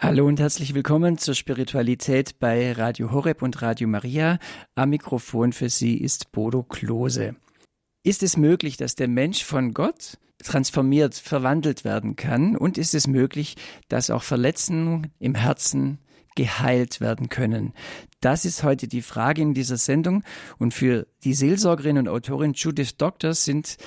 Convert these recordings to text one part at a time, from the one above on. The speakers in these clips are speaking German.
Hallo und herzlich willkommen zur Spiritualität bei Radio Horeb und Radio Maria. Am Mikrofon für Sie ist Bodo Klose. Ist es möglich, dass der Mensch von Gott transformiert, verwandelt werden kann? Und ist es möglich, dass auch Verletzungen im Herzen geheilt werden können? Das ist heute die Frage in dieser Sendung. Und für die Seelsorgerin und Autorin Judith Doctor sind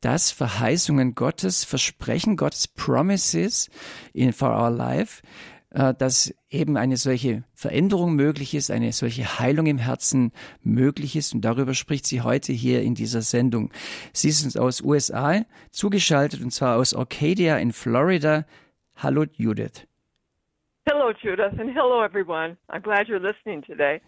das Verheißungen Gottes, Versprechen Gottes, Promises in for our life, dass eben eine solche Veränderung möglich ist, eine solche Heilung im Herzen möglich ist. Und darüber spricht sie heute hier in dieser Sendung. Sie ist uns aus USA zugeschaltet und zwar aus Arcadia in Florida. Hallo Judith. Hello Judith and hello everyone. I'm glad you're listening today.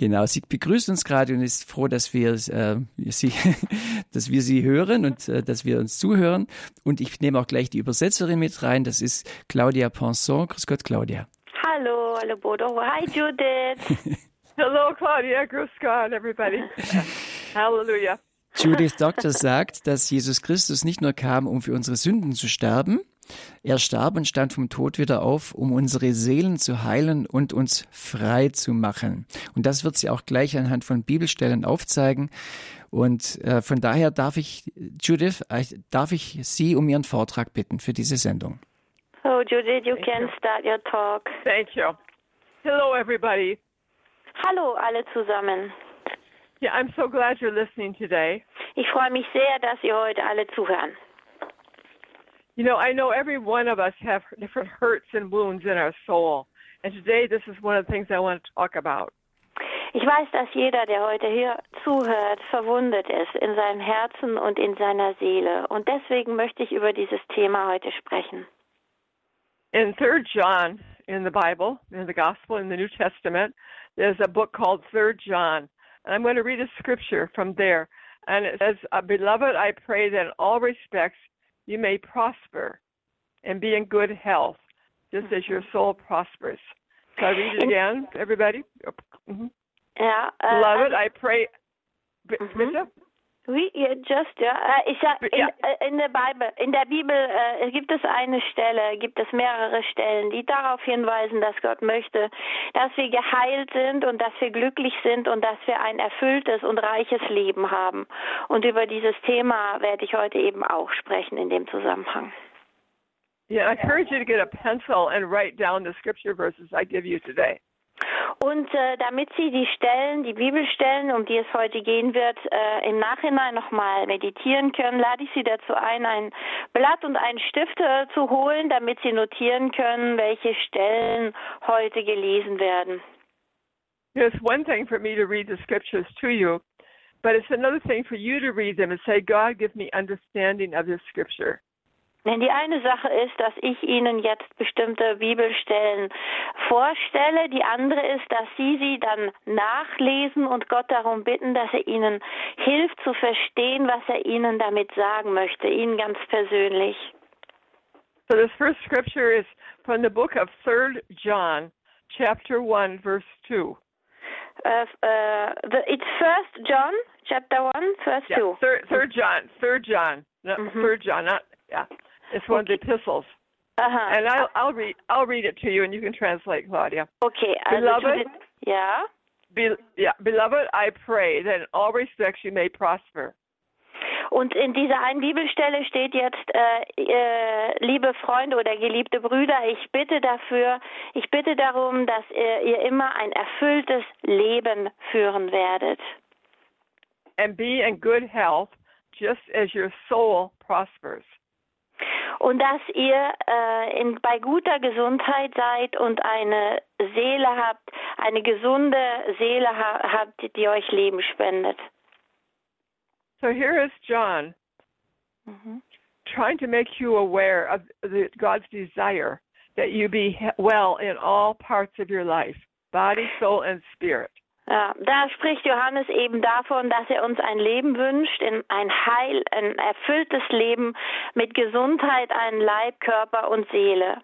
Genau, sie begrüßt uns gerade und ist froh, dass wir äh, sie, dass wir sie hören und äh, dass wir uns zuhören. Und ich nehme auch gleich die Übersetzerin mit rein. Das ist Claudia Ponson. Grüß Gott, Claudia. Hallo, hallo Bodo. Hi Judith. Hello Claudia. Grüß Gott, everybody. Hallelujah. Judith Doctor sagt, dass Jesus Christus nicht nur kam, um für unsere Sünden zu sterben, er starb und stand vom Tod wieder auf, um unsere Seelen zu heilen und uns frei zu machen. Und das wird sie auch gleich anhand von Bibelstellen aufzeigen. Und äh, von daher darf ich, Judith, äh, darf ich Sie um Ihren Vortrag bitten für diese Sendung. So, Judith, you Thank can you. start your talk. Thank you. Hello, everybody. Hallo, alle zusammen. Yeah, I'm so glad you're listening today. Ich freue mich sehr, dass ihr heute alle zuhören. You know, I know every one of us have different hurts and wounds in our soul. And today this is one of the things I want to talk about. Ich weiß, dass jeder, der heute hier zuhört, verwundet ist in seinem Herzen und in seiner Seele. Und deswegen möchte ich über dieses Thema heute sprechen. In 3 John in the Bible, in the Gospel, in the New Testament, there's a book called 3 John. And I'm going to read a scripture from there. And it says, uh, Beloved, I pray that in all respects you may prosper and be in good health, just as your mm-hmm. soul prospers. So I read it again, everybody. Mm-hmm. Yeah. Uh, Beloved, I pray. Mm-hmm. Oui, just, ja. Äh, ich sag, in, äh, in, der Bibel, in der Bibel äh, gibt es eine Stelle, gibt es mehrere Stellen, die darauf hinweisen, dass Gott möchte, dass wir geheilt sind und dass wir glücklich sind und dass wir ein erfülltes und reiches Leben haben. Und über dieses Thema werde ich heute eben auch sprechen in dem Zusammenhang. Yeah, I encourage you to get a pencil and write down the scripture verses I give you today. Und äh, damit Sie die Stellen, die Bibelstellen, um die es heute gehen wird, äh, im Nachhinein nochmal meditieren können, lade ich Sie dazu ein, ein Blatt und einen Stift äh, zu holen, damit Sie notieren können, welche Stellen heute gelesen werden. It's one thing for me to read the scriptures to you, but it's another thing for you to read them and say, God, give me understanding of this scripture. Denn die eine Sache ist, dass ich Ihnen jetzt bestimmte Bibelstellen vorstelle. Die andere ist, dass Sie sie dann nachlesen und Gott darum bitten, dass er Ihnen hilft zu verstehen, was er Ihnen damit sagen möchte, Ihnen ganz persönlich. So this first scripture is from the book of 3 John, chapter 1, verse 2. Uh, uh, the, it's First John, chapter 1, verse yeah, 2. Third, third John, Third John, not mm -hmm. Third John, not yeah. It's one okay. of the epistles. Uh-huh. And I'll, I'll read I'll read it to you, and you can translate, Claudia. Okay. Beloved, yeah. Be, yeah, beloved, I pray that in all respects you may prosper. Und in dieser einen Bibelstelle steht jetzt, äh, äh, liebe Freunde oder geliebte Brüder, ich bitte dafür, ich bitte darum, dass ihr, ihr immer ein erfülltes Leben führen werdet. And be in good health, just as your soul prospers und dass ihr äh, in, bei guter Gesundheit seid und eine Seele habt, eine gesunde Seele ha habt, die euch Leben spendet. So here is John mhm. trying to make you aware of the, God's desire that you be well in all parts of your life, body, soul and spirit. Ja, da spricht Johannes eben davon, dass er uns ein Leben wünscht, ein Heil, ein erfülltes Leben mit Gesundheit, ein Leib, Körper und Seele.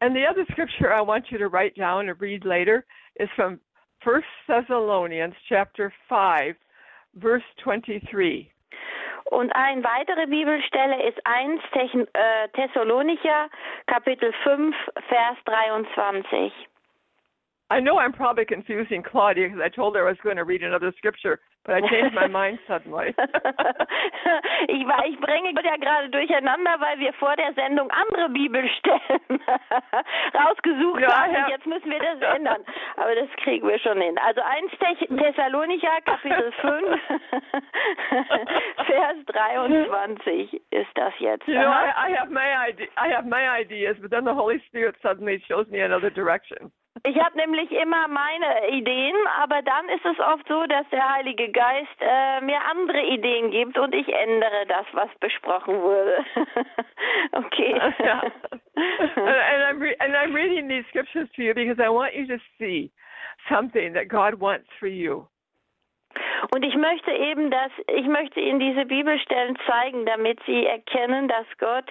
And the other scripture I want you to write down and read later is from 1 Thessalonians chapter 5 verse 23. Und eine weitere Bibelstelle ist 1 äh, Thessalonicher, Kapitel 5, Vers 23. I know I'm probably confusing Claudia because I told her I was going to read another scripture, but I changed my mind suddenly. ich, war, ich bringe ja gerade durcheinander, weil wir vor der Sendung andere Bibelstellen rausgesucht no, haben. Have... Jetzt müssen wir das ändern. Aber das kriegen wir schon hin. Also 1 Thessalonicher, Kapitel 5, Vers 23 ist das jetzt. You know, I, I have my idea, I have my ideas, but then the Holy Spirit suddenly shows me another direction. Ich habe nämlich immer meine Ideen, aber dann ist es oft so, dass der Heilige Geist äh, mir andere Ideen gibt und ich ändere das, was besprochen wurde. okay. yeah. and, I'm re- and I'm reading these scriptures to you because I want you to see something that God wants for you. Und ich möchte eben, dass ich möchte Ihnen diese Bibelstellen zeigen, damit Sie erkennen, dass Gott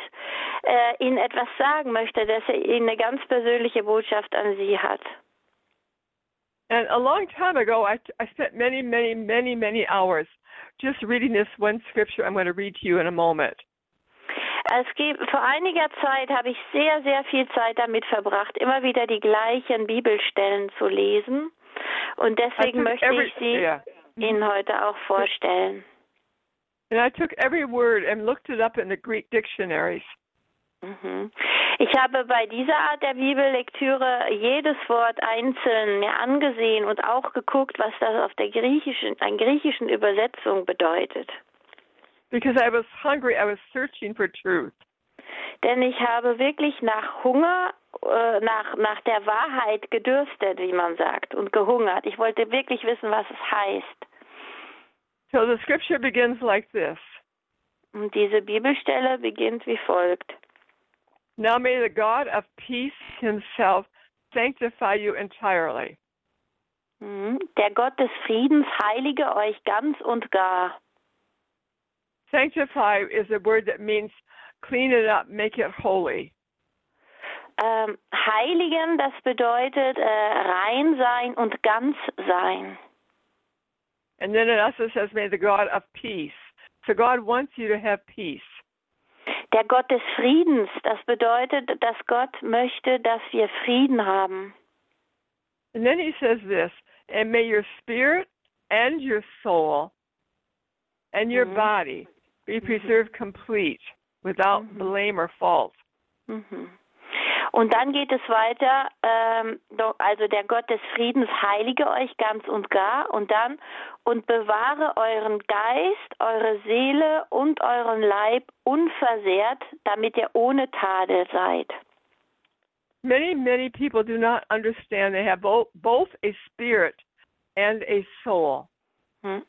äh, Ihnen etwas sagen möchte, dass er Ihnen eine ganz persönliche Botschaft an Sie hat. And a long time ago, I, I spent many, many, many, many hours just reading this one scripture I'm going to read to you in a moment. Es gibt, vor einiger Zeit habe ich sehr, sehr viel Zeit damit verbracht, immer wieder die gleichen Bibelstellen zu lesen. Und deswegen möchte every, ich sie yeah. Ihnen heute auch vorstellen. And I took every word and looked it up in the Greek dictionaries. Mhm. Ich habe bei dieser Art der Bibellektüre jedes Wort einzeln mir angesehen und auch geguckt, was das auf der griechischen, einer griechischen Übersetzung bedeutet. Because I was hungry, I was searching for truth. Denn ich habe wirklich nach Hunger, äh, nach, nach der Wahrheit gedürstet, wie man sagt, und gehungert. Ich wollte wirklich wissen, was es heißt. So the scripture begins like this. Und diese Bibelstelle beginnt wie folgt. Now may the God of peace himself sanctify you entirely. Mhm. Der Gott des Friedens heilige euch ganz und gar. Sanctify is a word that means clean it up, make it holy. Ähm, heiligen, das bedeutet äh, rein sein und ganz sein. And then it also says, may the God of peace. So God wants you to have peace. Der Gott des Friedens, das bedeutet, dass Gott möchte, dass wir Frieden haben. And then he says this, and may your spirit and your soul and your mhm. body be mhm. preserved complete without mhm. blame or fault. Mhm. Und dann geht es weiter, ähm, also der Gott des Friedens heilige euch ganz und gar und dann und bewahre euren Geist, eure Seele und euren Leib unversehrt, damit ihr ohne Tadel seid. Many, many people do not understand they have both, both a spirit and a soul. Hm.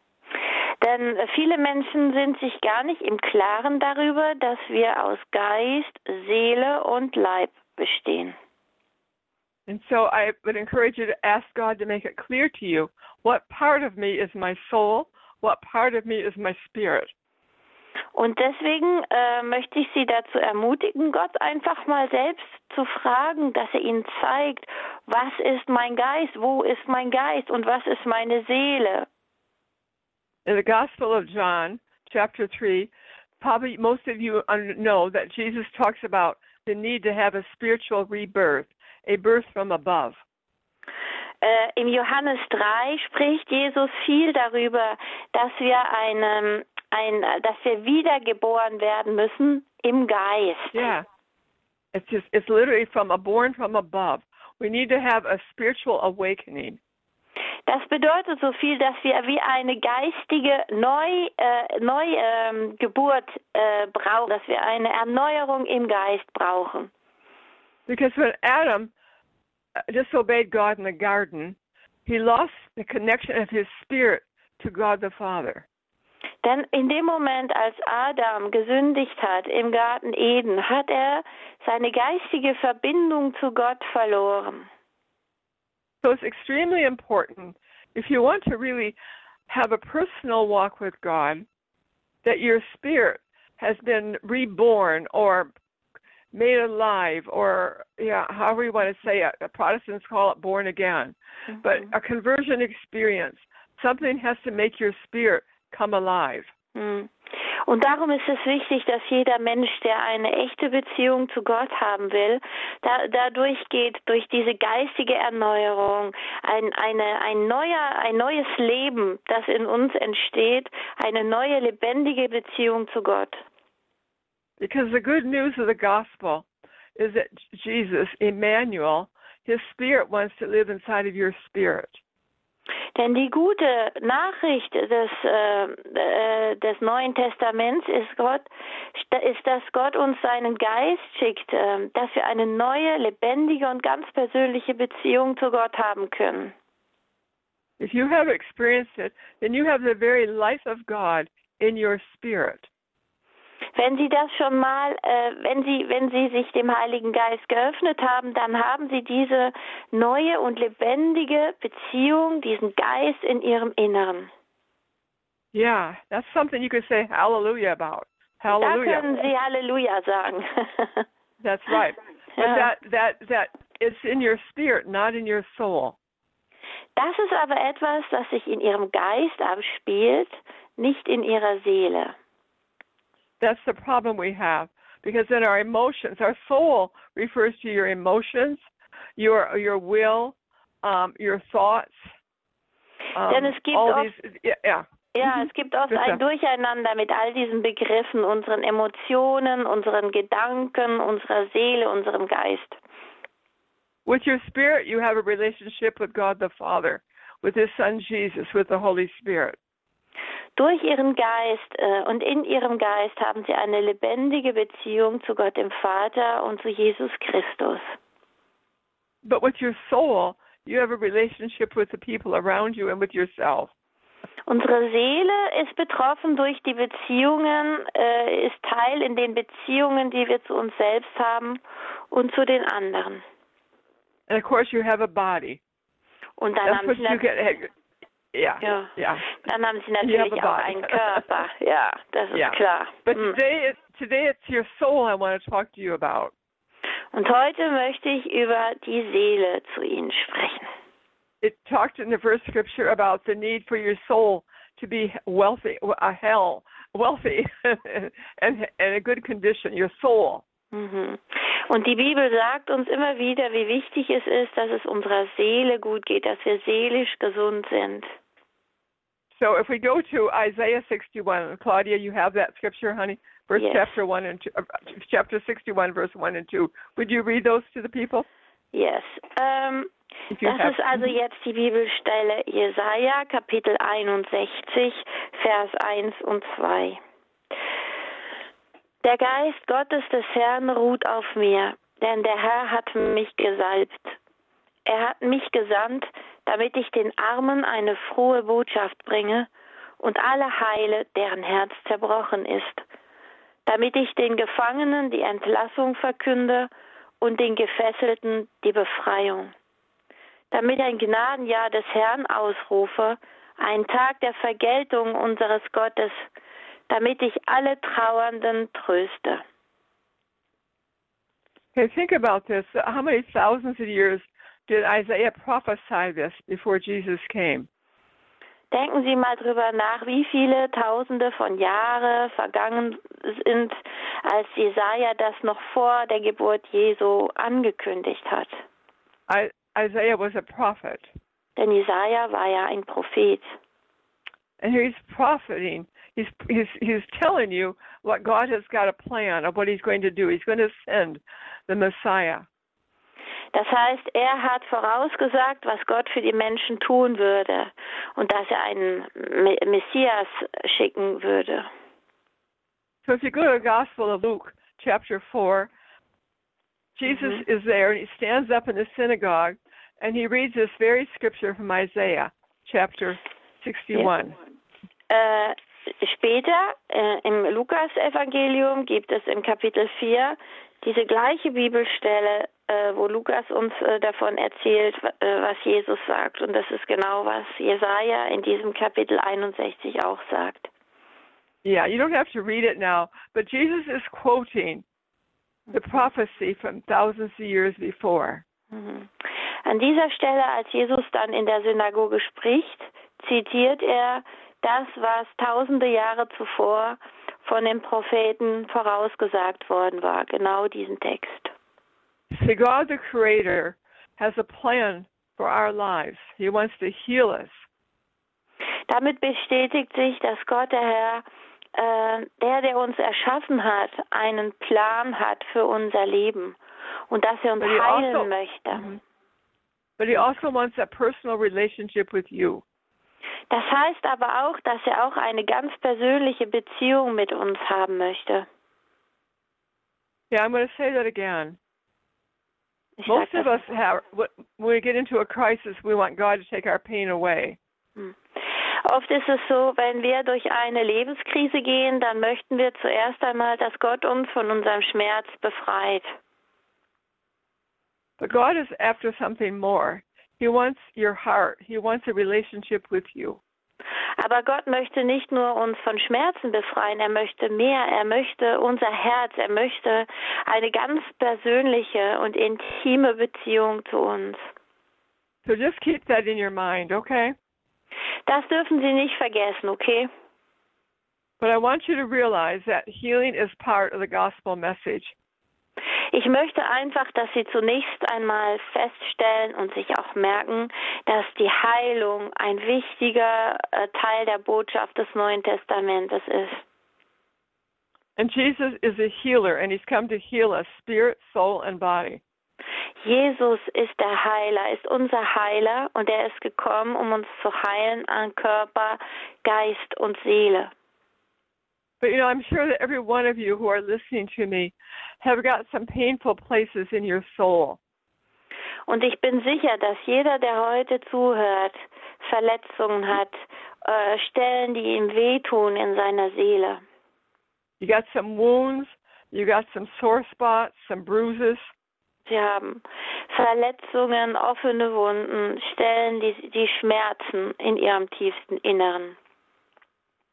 Denn viele Menschen sind sich gar nicht im Klaren darüber, dass wir aus Geist, Seele und Leib bestehen. And so I would encourage you to ask God to make it clear to you what part of me is my soul, what part of me is my spirit. Und deswegen äh, möchte ich Sie dazu ermutigen, Gott einfach mal selbst zu fragen, dass er Ihnen zeigt, was ist mein Geist, wo ist mein Geist und was ist meine Seele. In the Gospel of John, chapter 3, probably most of you know that Jesus talks about the need to have a spiritual rebirth, a birth from above. Äh, Im Johannes 3 spricht Jesus viel darüber, dass wir einem, ähm, ein, dass wir wiedergeboren werden müssen im Geist. Yeah, it's just it's literally from a born from above. We need to have a spiritual awakening. Das bedeutet so viel, dass wir wie eine geistige Neu, äh, Neugeburt ähm, äh, brauchen, dass wir eine Erneuerung im Geist brauchen. Because when Adam uh, disobeyed God in the garden, he lost the connection of his spirit to God the Father. Denn in dem Moment, als Adam gesündigt hat im Garten Eden, hat er seine geistige Verbindung zu Gott verloren. So it's extremely important if you want to really have a personal walk with God that your spirit has been reborn or made alive or yeah however you want to say it the protestants call it born again mm-hmm. but a conversion experience something has to make your spirit come alive mm. Und darum ist es wichtig, dass jeder Mensch, der eine echte Beziehung zu Gott haben will, da, dadurch geht, durch diese geistige Erneuerung, ein, eine, ein, neuer, ein neues Leben, das in uns entsteht, eine neue lebendige Beziehung zu Gott. Because the good news of the gospel is that Jesus, Emmanuel, his spirit wants to live inside of your spirit. Denn die gute Nachricht des, äh, äh, des Neuen Testaments ist, Gott, ist, dass Gott uns seinen Geist schickt, äh, dass wir eine neue, lebendige und ganz persönliche Beziehung zu Gott haben können. If you have experienced it, then you have the very life of God in your spirit. Wenn Sie das schon mal, äh, wenn Sie, wenn Sie sich dem Heiligen Geist geöffnet haben, dann haben Sie diese neue und lebendige Beziehung, diesen Geist in Ihrem Inneren. Yeah, that's something you could say hallelujah about. Hallelujah. Da können Sie Halleluja sagen. that's right. But ja. that that that it's in your spirit, not in your soul. Das ist aber etwas, das sich in Ihrem Geist abspielt, nicht in Ihrer Seele. That's the problem we have because in our emotions, our soul refers to your emotions, your your will, um, your thoughts. Um, Denn es gibt oft, these, yeah, yeah. Ja, es gibt oft ein Durcheinander mit all diesen Begriffen, unseren Emotionen, unseren Gedanken, unserer Seele, unserem Geist. With your spirit, you have a relationship with God the Father, with His Son Jesus, with the Holy Spirit. Durch ihren Geist äh, und in ihrem Geist haben sie eine lebendige Beziehung zu Gott dem Vater und zu Jesus Christus. But with your soul, you have a relationship with the people around you and with yourself. Unsere Seele ist betroffen durch die Beziehungen, äh, ist Teil in den Beziehungen, die wir zu uns selbst haben und zu den anderen. And of course you have a body. Und dann That's haben sie ja, ja. ja. Dann haben Sie natürlich auch einen Körper. Ja, das ist yeah. klar. But hm. today, today it's your soul I want to talk to you about. Und heute möchte ich über die Seele zu Ihnen sprechen. It talked in the first scripture about the need for your soul to be wealthy, a hell, wealthy, and in a good condition. Your soul. Mhm. Und die Bibel sagt uns immer wieder, wie wichtig es ist, dass es unserer Seele gut geht, dass wir seelisch gesund sind. So if we go to Isaiah 61, Claudia, you have that scripture, honey, verse yes. chapter one and two, uh, chapter 61, verse one and two. Would you read those to the people? Yes. Um, das have, ist also jetzt die Bibelstelle Jesaja, Kapitel 61, Vers 1 und 2. Der Geist Gottes des Herrn ruht auf mir, denn der Herr hat mich gesalbt. Er hat mich gesandt, damit ich den Armen eine frohe Botschaft bringe und alle heile, deren Herz zerbrochen ist, damit ich den Gefangenen die Entlassung verkünde und den Gefesselten die Befreiung, damit ein Gnadenjahr des Herrn ausrufe, ein Tag der Vergeltung unseres Gottes, damit ich alle Trauernden tröste. Okay, think about this. How many thousands of years did Isaiah prophesy this before Jesus came? Denken Sie mal drüber nach, wie viele Tausende von Jahren vergangen sind, als Jesaja das noch vor der Geburt Jesu angekündigt hat. I, Isaiah was a prophet. Denn Jesaja war ja ein Prophet. And he's propheting. He's he's he's telling you what God has got a plan of what He's going to do. He's going to send the Messiah. Das heißt, er hat vorausgesagt, was Gott für die Menschen tun würde und dass er einen Messias schicken würde. So if you go to the Gospel of Luke, chapter 4, Jesus mm-hmm. is there and he stands up in the synagogue and he reads this very scripture from Isaiah, chapter 61. Ja. Äh, später äh, im Lukas-Evangelium gibt es im Kapitel 4 diese gleiche Bibelstelle, wo Lukas uns äh, davon erzählt, äh, was Jesus sagt. Und das ist genau, was Jesaja in diesem Kapitel 61 auch sagt. Yeah, you don't have to read it now, but Jesus is quoting the prophecy from thousands of years before. Mhm. An dieser Stelle, als Jesus dann in der Synagoge spricht, zitiert er das, was tausende Jahre zuvor von den Propheten vorausgesagt worden war, genau diesen Text. See, God the Creator has a plan for our lives. He wants to heal us. Damit bestätigt sich, dass Gott der Herr, äh, der, der uns erschaffen hat, einen Plan hat für unser Leben und dass er uns heilen also, möchte. -hmm. But he also wants a personal relationship with you. Das heißt aber auch, dass er auch eine ganz persönliche Beziehung mit uns haben möchte. Yeah, I'm going to say that again. Most of us have, when we get into a crisis, we want God to take our pain away. Hm. Oft ist es so, wenn wir durch eine Lebenskrise gehen, dann möchten wir zuerst einmal, dass Gott uns von unserem Schmerz befreit. But God is after something more. He wants your heart. He wants a relationship with you. Aber Gott möchte nicht nur uns von Schmerzen befreien, er möchte mehr, er möchte unser Herz, er möchte eine ganz persönliche und intime Beziehung zu uns. So just keep that in your mind, okay? Das dürfen Sie nicht vergessen, okay? But I want you to realize that healing is part of the gospel message. Ich möchte einfach, dass Sie zunächst einmal feststellen und sich auch merken, dass die Heilung ein wichtiger äh, Teil der Botschaft des Neuen Testamentes ist. And Jesus is a healer and he's come to heal us spirit, soul and body. Jesus ist der Heiler, ist unser Heiler und er ist gekommen, um uns zu heilen an Körper, Geist und Seele. But you know, I'm sure that every one of you who are listening to me have got some painful places in your soul. Und ich bin sicher, dass jeder, der heute zuhört, Verletzungen hat, äh, Stellen, die ihm wehtun in seiner Seele. You got some wounds, you got some sore spots, some bruises. Sie haben Verletzungen, offene Wunden, Stellen, die, die schmerzen in ihrem tiefsten Inneren.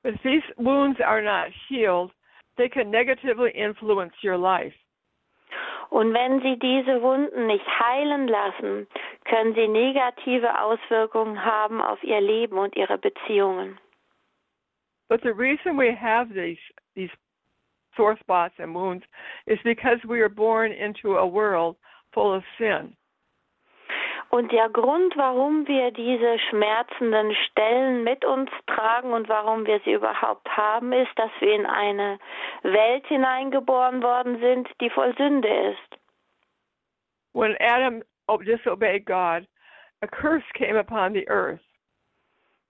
But if these wounds are not healed, they can negatively influence your life. Und wenn Sie diese Wunden nicht heilen lassen, können sie negative Auswirkungen haben auf Ihr Leben und Ihre Beziehungen. But the reason we have these these sore spots and wounds is because we are born into a world full of sin. Und der Grund, warum wir diese schmerzenden Stellen mit uns tragen und warum wir sie überhaupt haben, ist, dass wir in eine Welt hineingeboren worden sind, die voll Sünde ist. When Adam disobeyed God, a curse came upon the earth.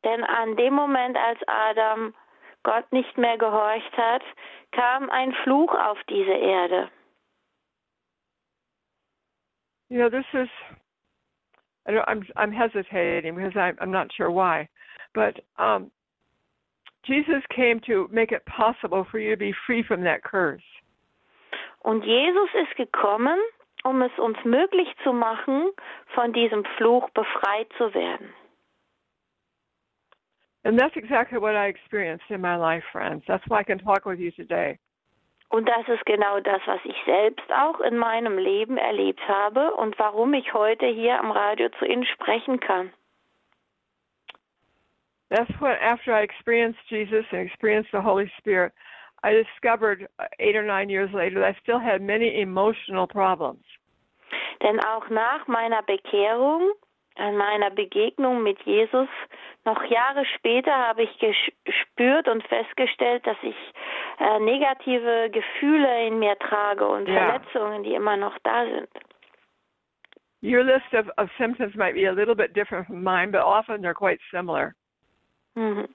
Denn an dem Moment, als Adam Gott nicht mehr gehorcht hat, kam ein Fluch auf diese Erde. You know, this is I'm I'm hesitating because I'm I'm not sure why, but um, Jesus came to make it possible for you to be free from that curse. Und Jesus ist gekommen, um es uns möglich zu machen, von diesem Fluch befreit zu werden. And that's exactly what I experienced in my life, friends. That's why I can talk with you today. Und das ist genau das, was ich selbst auch in meinem Leben erlebt habe und warum ich heute hier am Radio zu Ihnen sprechen kann. That's what after I experienced Jesus and experienced the Holy Spirit, I discovered eight or nine years later that I still had many emotional problems. Denn auch nach meiner Bekehrung an meiner Begegnung mit Jesus, noch Jahre später habe ich gespürt und festgestellt, dass ich äh, negative Gefühle in mir trage und yeah. Verletzungen, die immer noch da sind. Your list of, of symptoms might be a little bit different from mine, but often they're quite similar. Mhm.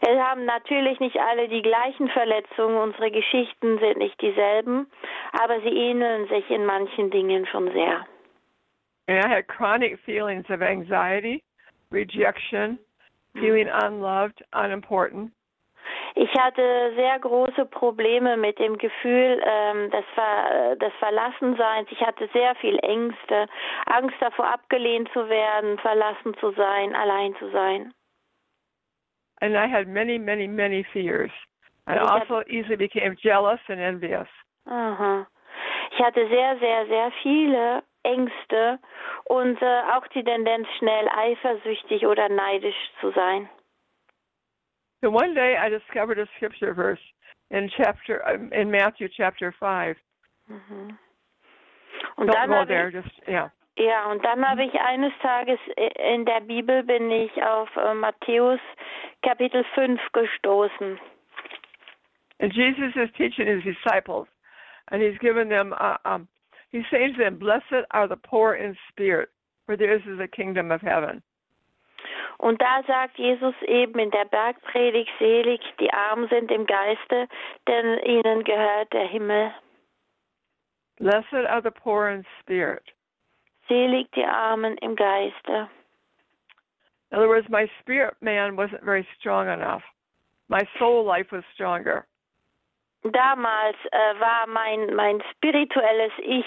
Es haben natürlich nicht alle die gleichen Verletzungen, unsere Geschichten sind nicht dieselben, aber sie ähneln sich in manchen Dingen schon sehr. And I had chronic feelings of anxiety, rejection, feeling unloved, unimportant. Ich hatte sehr große Probleme mit dem Gefühl ähm, des, Ver des Verlassenseins. Ich hatte sehr viel Ängste, Angst davor, abgelehnt zu werden, verlassen zu sein, allein zu sein. And I had many, many, many fears. And also easily became jealous and envious. Aha. Ich hatte sehr, sehr, sehr viele Ängste und äh, auch die Tendenz, schnell eifersüchtig oder neidisch zu sein. And one day I discovered a scripture verse in chapter in Matthew chapter 5. Mhm. Und Don't dann go habe there, ich, just yeah. ja, und dann habe ich eines Tages in der Bibel bin ich auf äh, Matthäus Kapitel 5 gestoßen. And Jesus is teaching his disciples, and he's given them, uh, um, he's says then, Blessed are the poor in spirit, for theirs is the kingdom of heaven. Und da sagt Jesus eben in der Bergpredigt, selig, die arm sind im Geiste, denn ihnen gehört der Himmel. Blessed are the poor in spirit. Selig die Armen im Geiste. In other words, my spirit man wasn't very strong enough. My soul life was stronger. Damals äh, war mein, mein spirituelles Ich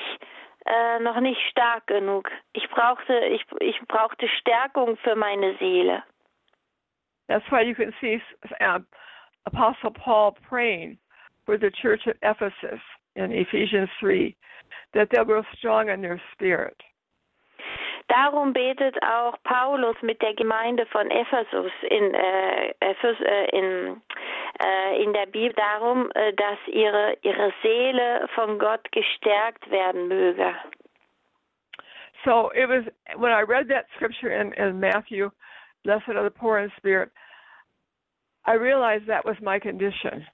äh, noch nicht stark genug. Ich brauchte, ich, ich brauchte Stärkung für meine Seele. That's why you can see um, Apostle Paul praying for the church at Ephesus in Ephesians 3 that they'll grow strong in their spirit. Darum betet auch Paulus mit der Gemeinde von Ephesus in, äh, Ephes, äh, in, äh, in der Bibel darum, äh, dass ihre, ihre Seele von Gott gestärkt werden möge. So it was when I read that scripture in, in Matthew, blessed are the poor in spirit, I realized that was my condition.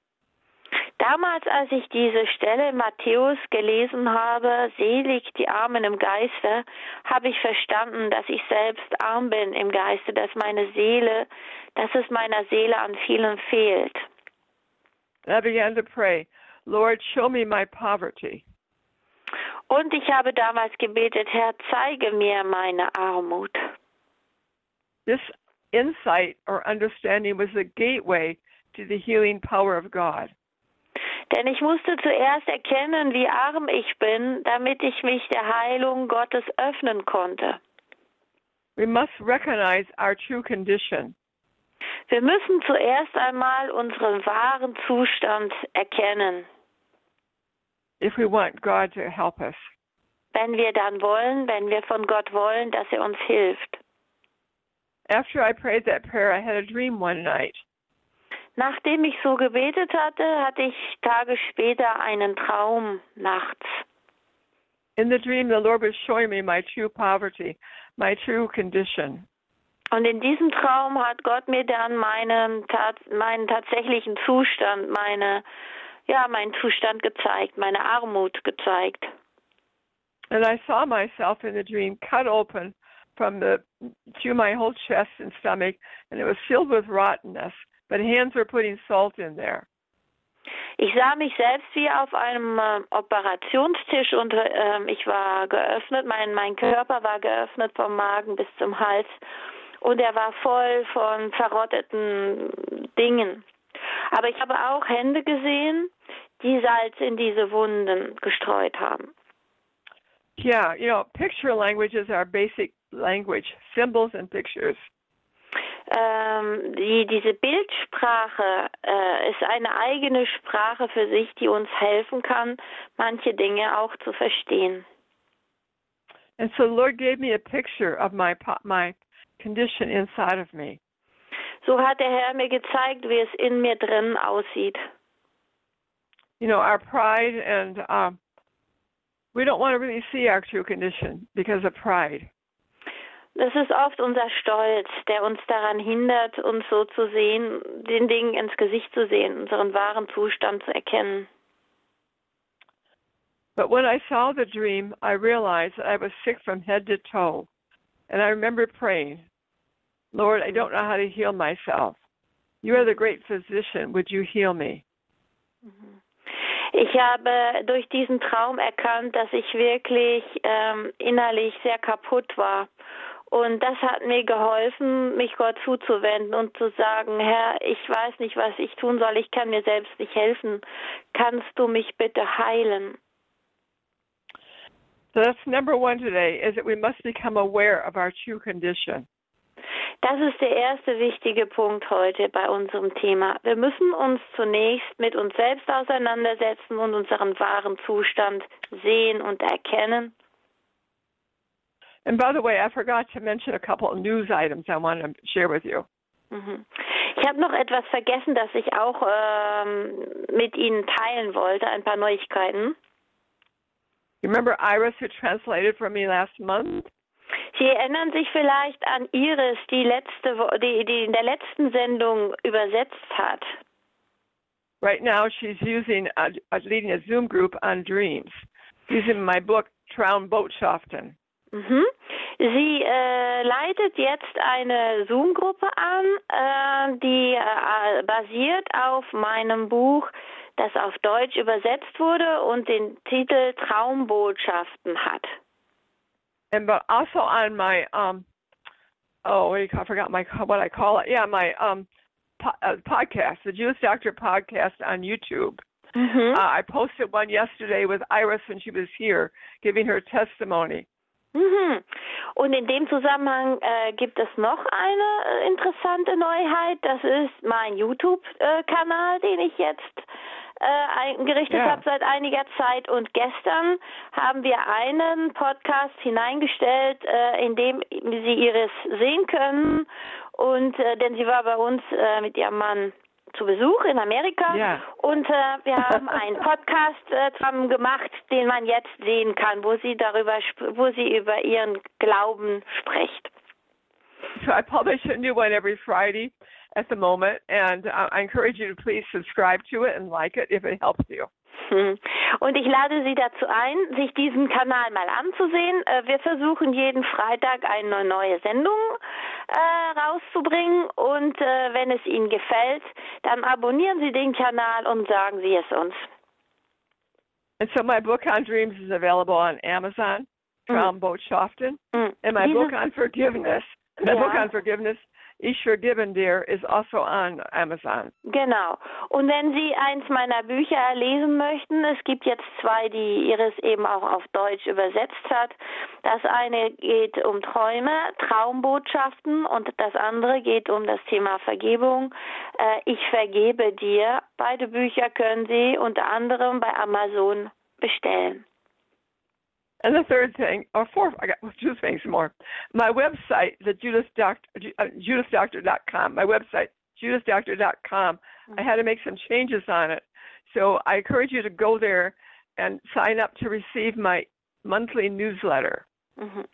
Damals, als ich diese Stelle in Matthäus gelesen habe, selig die Armen im Geiste, habe ich verstanden, dass ich selbst arm bin im Geiste, dass meine Seele, dass es meiner Seele an vielen fehlt. And I began to pray, Lord, show me my poverty. Und ich habe damals gebetet, Herr, zeige mir meine Armut. This insight or understanding was the gateway to the healing power of God. Denn ich musste zuerst erkennen, wie arm ich bin, damit ich mich der Heilung Gottes öffnen konnte. We must recognize our true condition. Wir müssen zuerst einmal unseren wahren Zustand erkennen, if we want God to help us. wenn wir dann wollen, wenn wir von Gott wollen, dass er uns hilft. After I prayed that prayer, I had a dream one night. Nachdem ich so gebetet hatte, hatte ich Tage später einen Traum nachts. In the dream, the Lord was showing me my true poverty, my true condition. Und in diesem Traum hat Gott mir dann meinen, meinen tatsächlichen Zustand, meine, ja, meinen Zustand gezeigt, meine Armut gezeigt. And I saw myself in the dream cut open from the through my whole chest and stomach, and it was filled with rottenness. But hands were putting salt in there. Ich sah mich selbst wie auf einem äh, Operationstisch und äh, ich war geöffnet, mein, mein Körper war geöffnet vom Magen bis zum Hals und er war voll von verrotteten Dingen. Aber ich habe auch Hände gesehen, die Salz in diese Wunden gestreut haben. Yeah, you know, picture language is our basic language, symbols and pictures. Ähm, die, diese Bildsprache äh, ist eine eigene Sprache für sich, die uns helfen kann, manche Dinge auch zu verstehen. And so the Lord gave me a picture of my my condition inside of me. So hat der Herr mir gezeigt, wie es in mir drin aussieht. You know, our pride and um, we don't want to really see our true condition because of pride. Das ist oft unser Stolz, der uns daran hindert, uns so zu sehen, den Dingen ins Gesicht zu sehen, unseren wahren Zustand zu erkennen. But when I saw the dream, I realized that I was sick from head to toe. And I remember praying, Lord, I don't know how to heal myself. You are the great physician. Would you heal me? Ich habe durch diesen Traum erkannt, dass ich wirklich ähm, innerlich sehr kaputt war. Und das hat mir geholfen, mich Gott zuzuwenden und zu sagen, Herr, ich weiß nicht, was ich tun soll, ich kann mir selbst nicht helfen. Kannst du mich bitte heilen? So that's number one today, is that we must become aware of our true condition. Das ist der erste wichtige Punkt heute bei unserem Thema. Wir müssen uns zunächst mit uns selbst auseinandersetzen und unseren wahren Zustand sehen und erkennen. And by the way, I forgot to mention a couple of news items I want to share with you. Mhm. Ich habe noch etwas vergessen, das ich auch ähm, mit Ihnen teilen wollte, ein paar Neuigkeiten. You remember Iris who translated for me last month? Sie erinnern sich vielleicht an Iris, die letzte, die, die in der letzten Sendung übersetzt hat. Right now, she's using uh, leading a Zoom group on dreams, using my book Traumbotschaften. Mhm. Sie äh, leitet jetzt eine Zoom-Gruppe an, äh, die äh, basiert auf meinem Buch, das auf Deutsch übersetzt wurde und den Titel Traumbotschaften hat. And but also on my um oh what do you call, I forgot my what I call it yeah my um po- uh, podcast the Jewish Doctor podcast on YouTube. Mhm. Uh, I posted one yesterday with Iris when she was here giving her testimony. Mhm. Und in dem Zusammenhang äh, gibt es noch eine äh, interessante Neuheit. Das ist mein YouTube-Kanal, den ich jetzt äh, eingerichtet Ja. habe seit einiger Zeit. Und gestern haben wir einen Podcast hineingestellt, äh, in dem Sie Iris sehen können. Und äh, denn sie war bei uns äh, mit ihrem Mann zu Besuch in Amerika Ja. und äh, wir haben einen Podcast äh, zusammen gemacht, den man jetzt sehen kann, wo sie darüber, sp- wo sie über ihren Glauben spricht. So I publish a new one every Friday at the moment, and uh, I encourage you to please subscribe to it and like it if it helps you. Hm. Und ich lade Sie dazu ein, sich diesen Kanal mal anzusehen. Äh, Wir versuchen jeden Freitag eine neue Sendung äh, rauszubringen und äh, wenn es Ihnen gefällt, dann abonnieren Sie den Kanal und sagen Sie es uns. And so my book on dreams is available on Amazon, Mm. Traumbotschaften, Hm. and my book on forgiveness, my book Ja. on forgiveness, Ich vergiven dir, is also on Amazon. Genau. Und wenn Sie eins meiner Bücher lesen möchten, es gibt jetzt zwei, die Iris eben auch auf Deutsch übersetzt hat. Das eine geht um Träume, Traumbotschaften und das andere geht um das Thema Vergebung. Äh, ich vergebe dir. Beide Bücher können Sie unter anderem bei Amazon bestellen. And the third thing, or fourth, I got two things more. My website, the Judas Doctor, uh, JudasDoctor.com. My website, JudasDoctor.com. I had to make some changes on it, so I encourage you to go there and sign up to receive my monthly newsletter. Mhm.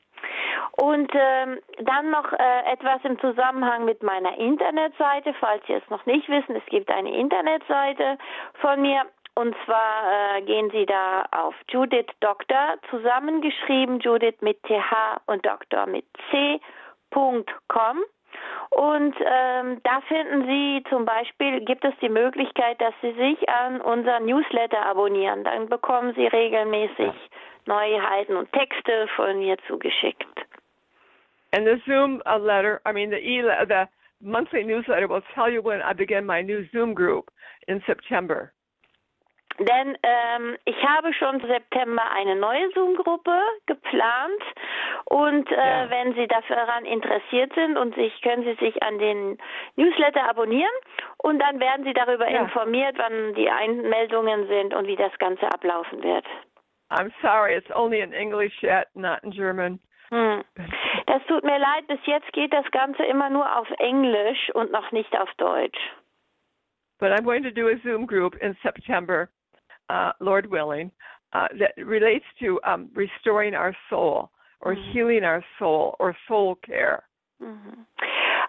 Und ähm, dann noch äh, etwas im Zusammenhang mit meiner Internetseite, falls Sie es noch nicht wissen. Es gibt eine Internetseite von mir. Und zwar äh, gehen Sie da auf Judith Doctor, zusammengeschrieben, Judith mit TH und Doktor mit C.com. Und ähm, da finden Sie zum Beispiel, gibt es die Möglichkeit, dass Sie sich an unseren Newsletter abonnieren. Dann bekommen Sie regelmäßig Neuheiten und Texte von mir zugeschickt. And the Zoom uh, letter, I mean the e the monthly newsletter will tell you when I begin my new Zoom group in September. Denn ähm, ich habe schon September eine neue Zoom-Gruppe geplant und äh, Ja. wenn Sie daran interessiert sind und sich können Sie sich an den Newsletter abonnieren und dann werden Sie darüber Ja. informiert, wann die Einmeldungen sind und wie das Ganze ablaufen wird. I'm sorry, it's only in English yet, not in German. Hm. Das tut mir leid, bis jetzt geht das Ganze immer nur auf Englisch und noch nicht auf Deutsch. But I'm going to do a Zoom group in September, uh, Lord willing, uh, that relates to um, restoring our soul or Mhm. healing our soul or soul care. Mhm.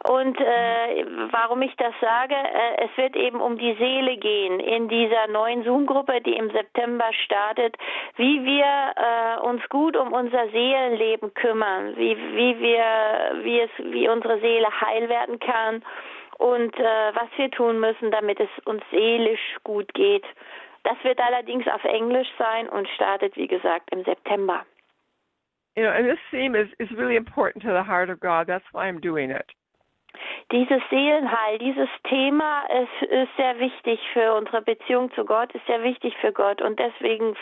Und äh, warum ich das sage, äh, es wird eben um die Seele gehen in dieser neuen Zoom-Gruppe, die im September startet, wie wir äh, uns gut um unser Seelenleben kümmern, wie, wie wir, wie es, wie unsere Seele heil werden kann und äh, was wir tun müssen, damit es uns seelisch gut geht. Das wird allerdings auf Englisch sein und startet, wie gesagt, im September. You know, and this theme is, is really important to the heart of God. That's why I'm doing it. Dieses Seelenheil, dieses Thema ist, ist sehr wichtig für unsere Beziehung zu Gott, ist sehr wichtig für Gott und deswegen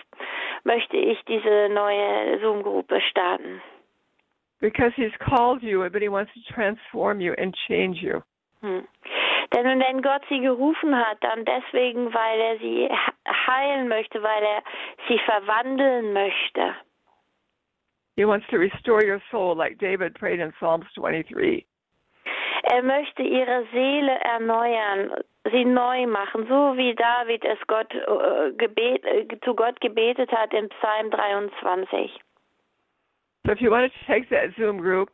möchte ich diese neue Zoom-Gruppe starten. Because He's called you, but He wants to transform you and change you. Hm. Denn wenn Gott sie gerufen hat, dann deswegen, weil er sie he- heilen möchte, weil er sie verwandeln möchte. He wants to restore your soul, like David prayed in Psalms 23. Er möchte ihre Seele erneuern, sie neu machen, so wie David es Gott, äh, gebet, äh, zu Gott gebetet hat in Psalm 23. So if you want to take that Zoom group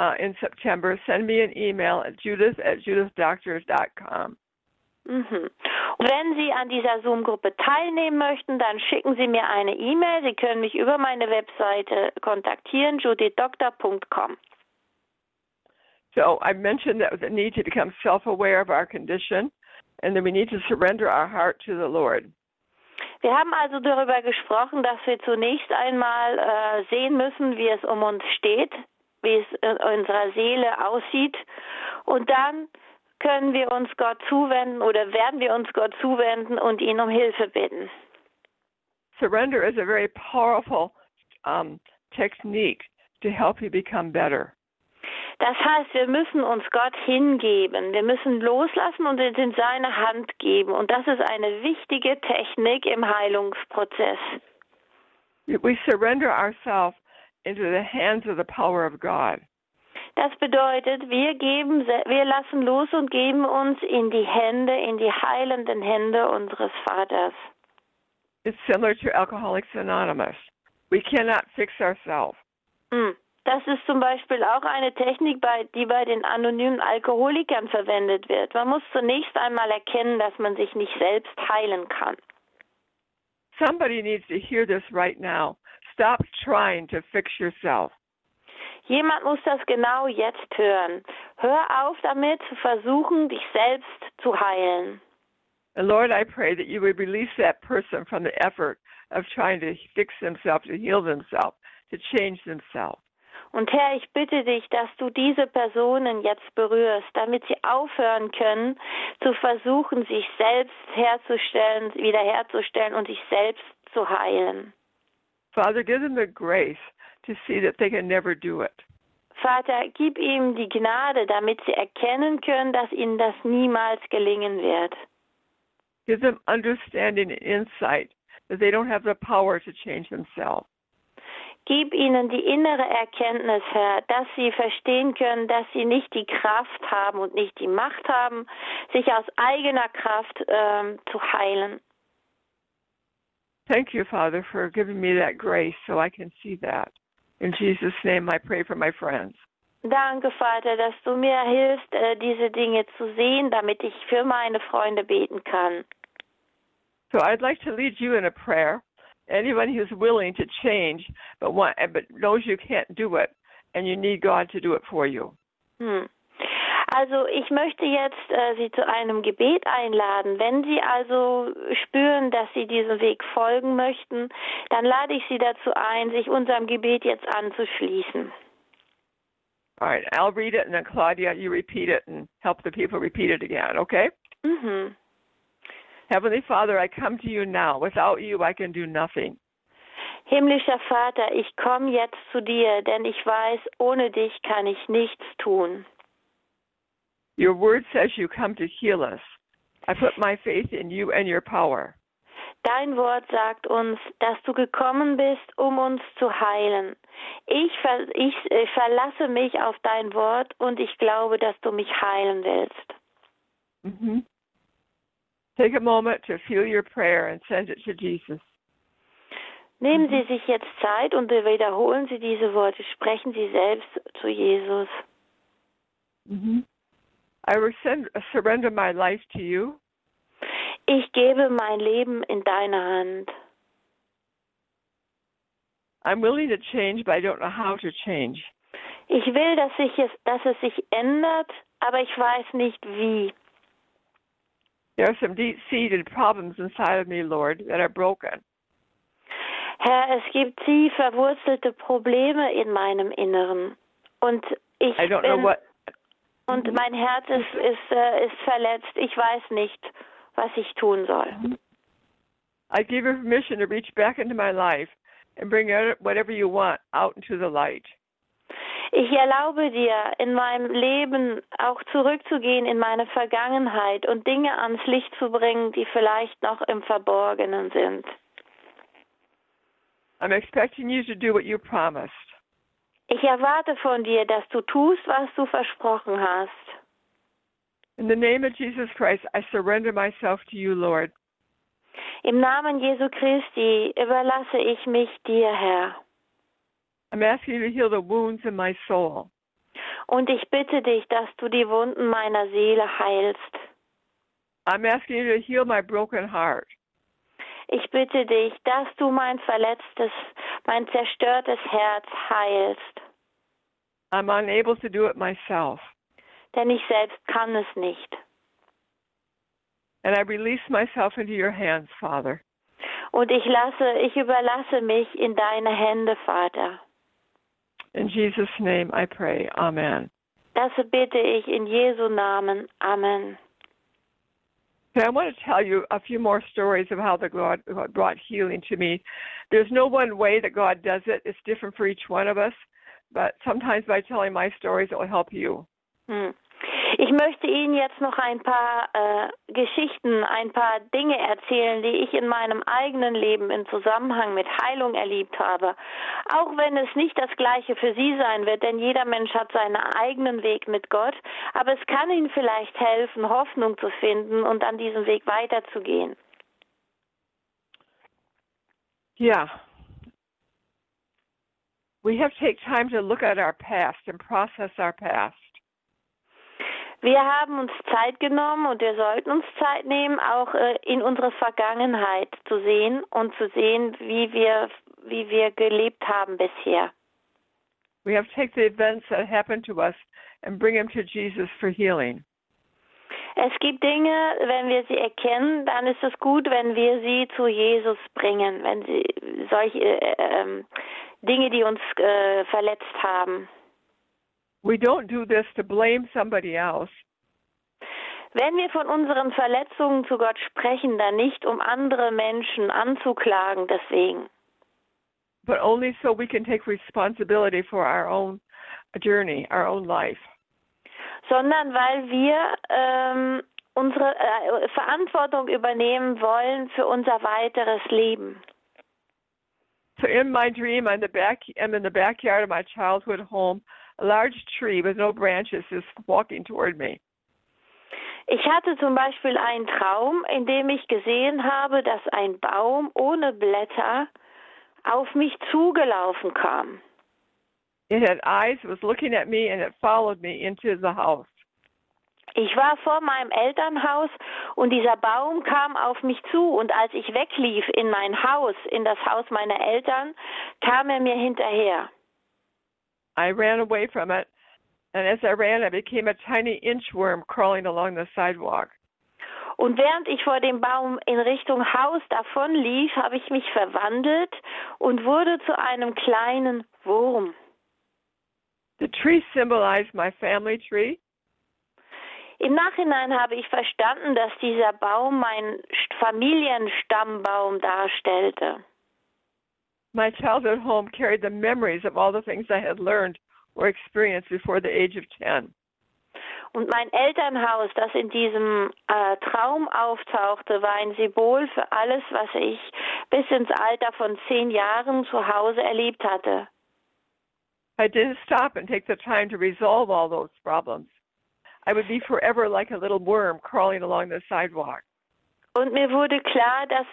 uh, in September, send me an email at judith at judithdoctors.com. Mhm. Wenn Sie an dieser Zoom-Gruppe teilnehmen möchten, dann schicken Sie mir eine E-Mail. Sie können mich über meine Webseite kontaktieren, judithdoctor.com. So I mentioned that the need to become self-aware of our condition and that we need to surrender our heart to the Lord. Wir haben also darüber gesprochen, dass wir zunächst einmal äh, sehen müssen, wie es um uns steht, wie es in unserer Seele aussieht und dann können wir uns Gott zuwenden oder werden wir uns Gott zuwenden und ihn um Hilfe bitten. Surrender is a very powerful um, technique to help you become better. Das heißt, wir müssen uns Gott hingeben. Wir müssen loslassen und es in seine Hand geben. Und das ist eine wichtige Technik im Heilungsprozess. We surrender ourselves into the hands of the power of God. Das bedeutet, wir geben, wir lassen los und geben uns in die Hände, in die heilenden Hände unseres Vaters. It's similar to Alcoholics Anonymous. We cannot fix ourselves. Mm. Das ist zum Beispiel auch eine Technik, die bei den anonymen Alkoholikern verwendet wird. Man muss zunächst einmal erkennen, dass man sich nicht selbst heilen kann. Somebody needs to hear this right now. Stop trying to fix yourself. Jemand muss das genau jetzt hören. Hör auf damit zu versuchen, dich selbst zu heilen. And Lord, I pray that you would release that person from the effort of trying to fix themselves, to heal themselves, to change themselves. Und Herr, ich bitte dich, dass du diese Personen jetzt berührst, damit sie aufhören können, zu versuchen, sich selbst herzustellen, wiederherzustellen und sich selbst zu heilen. Father, give them the grace to see that they can never do it. Vater, gib ihm die Gnade, damit sie erkennen können, dass ihnen das niemals gelingen wird. Give them understanding and insight that they don't have the power to change themselves. Gib ihnen die innere Erkenntnis, Herr, dass sie verstehen können, dass sie nicht die Kraft haben und nicht die Macht haben, sich aus eigener Kraft ähm, zu heilen. Thank you, Father, for giving me that grace so I can see that. In Jesus' name, I pray for my friends. Danke, Vater, dass du mir hilfst, äh, diese Dinge zu sehen, damit ich für meine Freunde beten kann. So I'd like to lead you in a prayer. Anyone who's willing to change, but want, but knows you can't do it, and you need God to do it for you. Hm. Also ich möchte jetzt äh, Sie zu einem Gebet einladen. Wenn Sie also spüren, dass Sie diesem Weg folgen möchten, dann lade ich Sie dazu ein, sich unserem Gebet jetzt anzuschließen. All right, I'll read it and then Claudia, you repeat it and help the people repeat it again, okay? Mhm. Heavenly Father, I come to you now. Without you, I can do nothing. Himmlischer Vater, ich komme jetzt zu dir, denn ich weiß, ohne dich kann ich nichts tun. Your word says you come to heal us. I put my faith in you and your power. Dein Wort sagt uns, dass du gekommen bist, um uns zu heilen. Ich, ver ich äh, verlasse mich auf dein Wort und ich glaube, dass du mich heilen willst. Mhm. Take a moment to feel your prayer and send it to Jesus. Nehmen Sie sich jetzt Zeit und wiederholen Sie diese Worte. Sprechen Sie selbst zu Jesus. Mhm. I will surrender my life to you. Ich gebe mein Leben in deine Hand. I'm willing to change, but I don't know how to change. Ich will, dass, sich es, dass es sich ändert, aber ich weiß nicht wie. There are some deep-seated problems inside of me, Lord, that are broken. Herr, es gibt tief verwurzelte Probleme in meinem Inneren. Und ich I don't bin, know what und mein Herz ist, ist, äh, ist verletzt. Ich weiß nicht, was ich tun soll. I give you permission to reach back into my life and bring whatever you want out into the light. Ich erlaube dir, in meinem Leben auch zurückzugehen in meine Vergangenheit und Dinge ans Licht zu bringen, die vielleicht noch im Verborgenen sind. I'm expecting you to do what you promised. Ich erwarte von dir, dass du tust, was du versprochen hast. In the name of Jesus Christ, I surrender myself to you, Lord. Im Namen Jesu Christi überlasse ich mich dir, Herr. I'm asking you to heal the wounds in my soul. Und ich bitte dich, dass du die Wunden meiner Seele heilst. I'm asking you to heal my broken heart. Ich bitte dich, dass du mein verletztes, mein zerstörtes Herz heilst. I'm unable to do it myself. Denn ich selbst kann es nicht. And I release myself into your hands, Father. Und ich lasse, ich überlasse mich in deine Hände, Vater. In Jesus' name I pray. Amen. Das bitte ich in Jesu Namen. Amen. Okay, I want to tell you a few more stories of how the God, God brought healing to me. There's no one way that God does it. It's different for each one of us. But sometimes by telling my stories, it will help you. Hm. Ich möchte Ihnen jetzt noch ein paar äh, Geschichten, ein paar Dinge erzählen, die ich in meinem eigenen Leben im Zusammenhang mit Heilung erlebt habe. Auch wenn es nicht das gleiche für Sie sein wird, denn jeder Mensch hat seinen eigenen Weg mit Gott, aber es kann Ihnen vielleicht helfen, Hoffnung zu finden und an diesem Weg weiterzugehen. Yeah. We have to take time to look at our past and process our past. Wir haben uns Zeit genommen und wir sollten uns Zeit nehmen, auch äh, in unsere Vergangenheit zu sehen und zu sehen, wie wir, wie wir gelebt haben bisher. We have to take the events that happened to us and bring them to Jesus for healing. Es gibt Dinge, wenn wir sie erkennen, dann ist es gut, wenn wir sie zu Jesus bringen, wenn sie solche äh, äh, Dinge, die uns äh, verletzt haben. We don't do this to blame somebody else. Wenn wir von unseren Verletzungen zu Gott sprechen, dann nicht um andere Menschen anzuklagen deswegen. But only so we can take responsibility for our own journey, our own life. Sondern weil wir ähm, unsere äh, Verantwortung übernehmen wollen für unser weiteres Leben. So in my dream, I'm, the back, I'm in the backyard of my childhood home. A large tree with no branches is walking toward me. Ich hatte zum Beispiel einen Traum, in dem ich gesehen habe, dass ein Baum ohne Blätter auf mich zugelaufen kam. It had eyes, it was looking at me, and it followed me into the house. Ich war vor meinem Elternhaus und dieser Baum kam auf mich zu und als ich weglief in mein Haus, in das Haus meiner Eltern, kam er mir hinterher. I ran away from it, and as I ran, I became a tiny inchworm crawling along the sidewalk. Und während ich vor dem Baum in Richtung Haus davonlief, habe ich mich verwandelt und wurde zu einem kleinen Wurm. The tree symbolized my family tree. Im Nachhinein habe ich verstanden, dass dieser Baum mein Familienstammbaum darstellte. My childhood home carried the memories of all the things I had learned or experienced before the age of 10. Und mein Elternhaus, das in diesem äh, Traum auftauchte, war ein Symbol für alles, was ich bis ins Alter von zehn Jahren zu Hause erlebt hatte. I didn't stop and take the time to resolve all those problems. I would be forever like a little worm crawling along the sidewalk. Und mir wurde klar, dass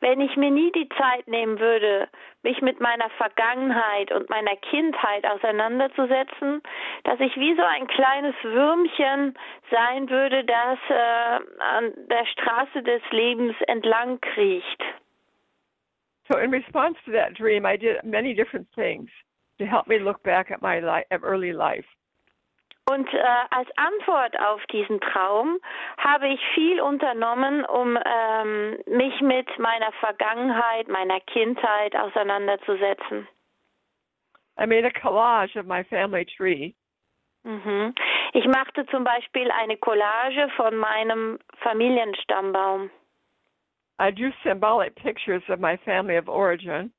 wenn ich mir nie die Zeit nehmen würde, mich mit meiner Vergangenheit und meiner Kindheit auseinanderzusetzen, dass ich wie so ein kleines Würmchen sein würde, das äh, an der Straße des Lebens entlang kriecht. So in response to that dream, I did many different things to help me look back at my li- at early life. Und äh, als Antwort auf diesen Traum habe ich viel unternommen, um ähm, mich mit meiner Vergangenheit, meiner Kindheit auseinanderzusetzen. I made a collage of my family tree. Mhm. Ich machte zum Beispiel eine Collage von meinem Familienstammbaum. I drew symbolic pictures of my family of origin.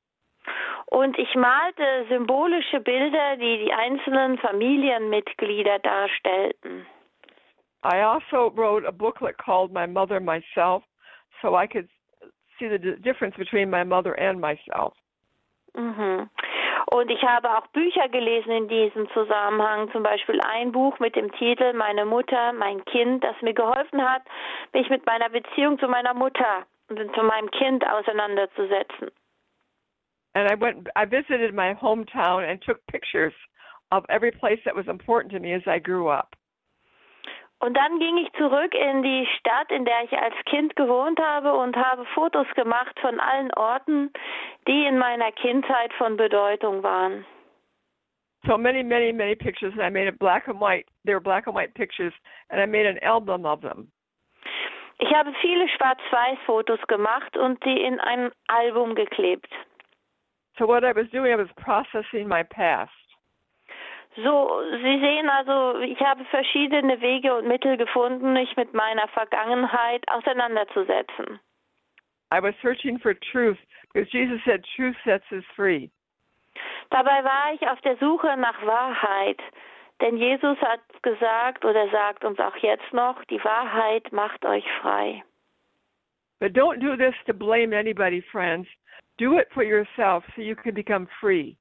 Und ich malte symbolische Bilder, die die einzelnen Familienmitglieder darstellten. I also wrote a booklet called My Mother Myself so I could see the difference between my mother and myself. Mhm. Und ich habe auch Bücher gelesen in diesem Zusammenhang, zum Beispiel ein Buch mit dem Titel Meine Mutter, mein Kind, das mir geholfen hat, mich mit meiner Beziehung zu meiner Mutter und zu meinem Kind auseinanderzusetzen. And I went, I visited my hometown and took pictures of every place that was important to me as I grew up. Und dann ging ich zurück in die Stadt, in der ich als Kind gewohnt habe und habe Fotos gemacht von allen Orten, die in meiner Kindheit von Bedeutung waren. So many, many, many pictures, and I made a black and white. They were black and white pictures, and I made an album of them. Ich habe viele Schwarz-Weiß-Fotos gemacht und sie in ein Album geklebt. So what I was doing, I was processing my past. So, Sie sehen also, ich habe verschiedene Wege und Mittel gefunden, mich mit meiner Vergangenheit auseinanderzusetzen. I was searching for truth because Jesus said truth sets us free. Dabei war ich auf der Suche nach Wahrheit, denn Jesus hat gesagt oder sagt uns auch jetzt noch, die Wahrheit macht euch frei. But don't do this to blame anybody, friends. Do it for yourself so you can become free.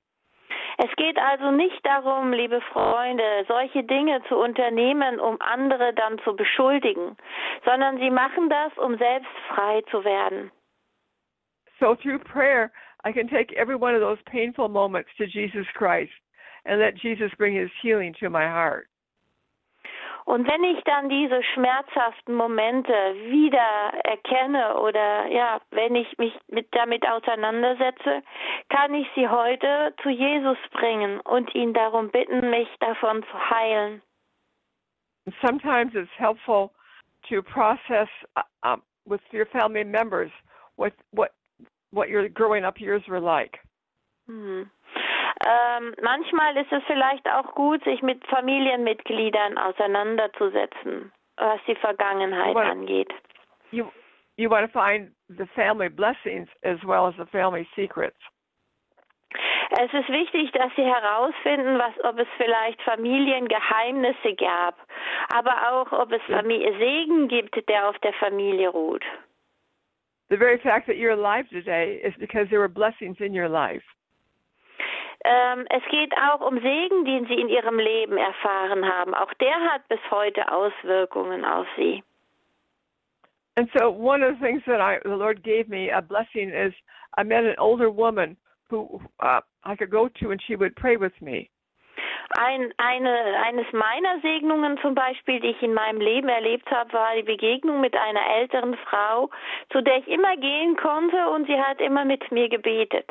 Es geht also nicht darum, liebe Freunde, solche Dinge zu unternehmen, um andere dann zu beschuldigen, sondern sie machen das, um selbst frei zu werden. So through prayer, I can take every one of those painful moments to Jesus Christ and let Jesus bring his healing to my heart. Und wenn ich dann diese schmerzhaften Momente wieder erkenne oder ja, wenn ich mich mit, damit auseinandersetze, kann ich sie heute zu Jesus bringen und ihn darum bitten, mich davon zu heilen. Sometimes it's helpful to process uh, with your family members what what what your growing up years were like. Mhm. Ähm, manchmal ist es vielleicht auch gut, sich mit Familienmitgliedern auseinanderzusetzen, was die Vergangenheit Well, angeht. You you want to find the family blessings as well as the family secrets. Es ist wichtig, dass Sie herausfinden, was, ob es vielleicht Familiengeheimnisse gab, aber auch, ob es Familie Segen gibt, der auf der Familie ruht. The very fact that you're alive today is because there were blessings in your life. Ähm, es geht auch um Segen, den Sie in Ihrem Leben erfahren haben. Auch der hat bis heute Auswirkungen auf Sie. And so one of the things that I the Lord gave me a blessing is I met an older woman who uh, I could go to and she would pray with me. Ein, eine, eines meiner Segnungen zum Beispiel, die ich in meinem Leben erlebt habe, war die Begegnung mit einer älteren Frau, zu der ich immer gehen konnte und sie hat immer mit mir gebetet.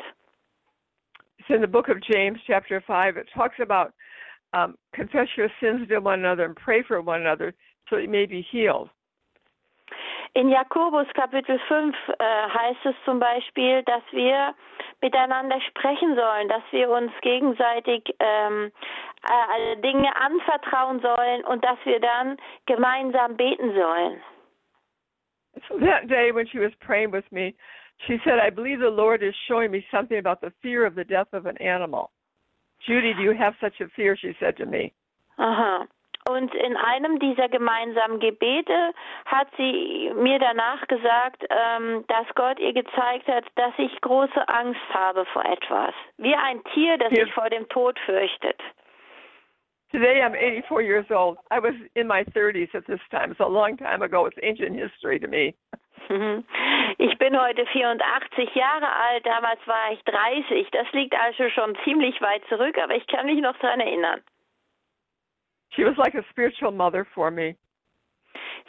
It's in the book of James, chapter 5. It talks about um, confess your sins to one another and pray for one another so you may be healed. In Jakobus Kapitel 5 äh, heißt es zum Beispiel, dass wir miteinander sprechen sollen, dass wir uns gegenseitig ähm, äh, Dinge anvertrauen sollen und dass wir dann gemeinsam beten sollen. So that day when she was praying with me, she said, I believe the Lord is showing me something about the fear of the death of an animal. Judy, do you have such a fear? She said to me. Aha. Und in einem dieser gemeinsamen Gebete hat sie mir danach gesagt, ähm, dass Gott ihr gezeigt hat, dass ich große Angst habe vor etwas. Wie ein Tier, das sich vor dem Tod fürchtet. Today I'm 84 years old. I was in my 30s at this time. It's a long time ago. It's ancient history to me. Mhm. Ich bin heute 84 Jahre alt, damals war ich 30. Das liegt also schon ziemlich weit zurück, aber ich kann mich noch daran erinnern. She was like a spiritual mother for me.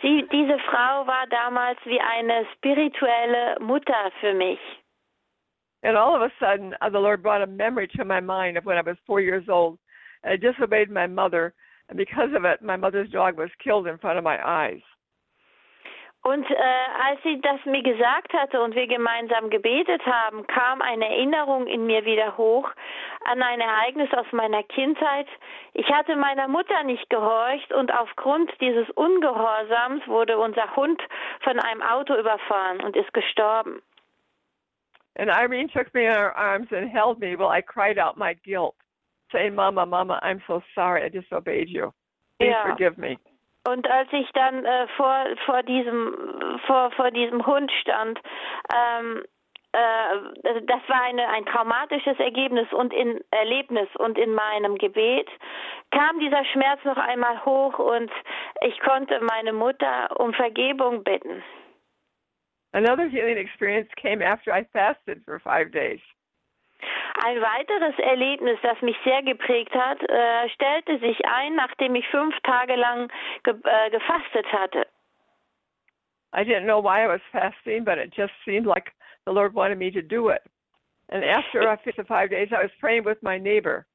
Sie, diese Frau war damals wie eine spirituelle Mutter für mich. And all of a sudden, uh, the Lord brought a memory to my mind of when I was four years old. I disobeyed my mother. And because of it, my mother's dog was killed in front of my eyes. Und äh, als sie das mir gesagt hatte und wir gemeinsam gebetet haben, kam eine Erinnerung in mir wieder hoch an ein Ereignis aus meiner Kindheit. Ich hatte meiner Mutter nicht gehorcht und aufgrund dieses Ungehorsams wurde unser Hund von einem Auto überfahren und ist gestorben. And Irene took me in her arms and held me while I cried out my guilt, saying, Mama, Mama, I'm so sorry I disobeyed you. Please Ja. forgive me. Und als ich dann äh, vor, vor, diesem, vor, vor diesem Hund stand, ähm, äh, das war eine, ein traumatisches Ergebnis und in Erlebnis und in meinem Gebet kam dieser Schmerz noch einmal hoch und ich konnte meine Mutter um Vergebung bitten. Another healing experience came after I fasted for five days. Ein weiteres Erlebnis, das mich sehr geprägt hat, äh, stellte sich ein, nachdem ich fünf Tage lang ge äh, gefastet hatte. I didn't know why I was fasting, but it just seemed like the Lord wanted me to do it. And after I the five days, I was praying with my neighbor.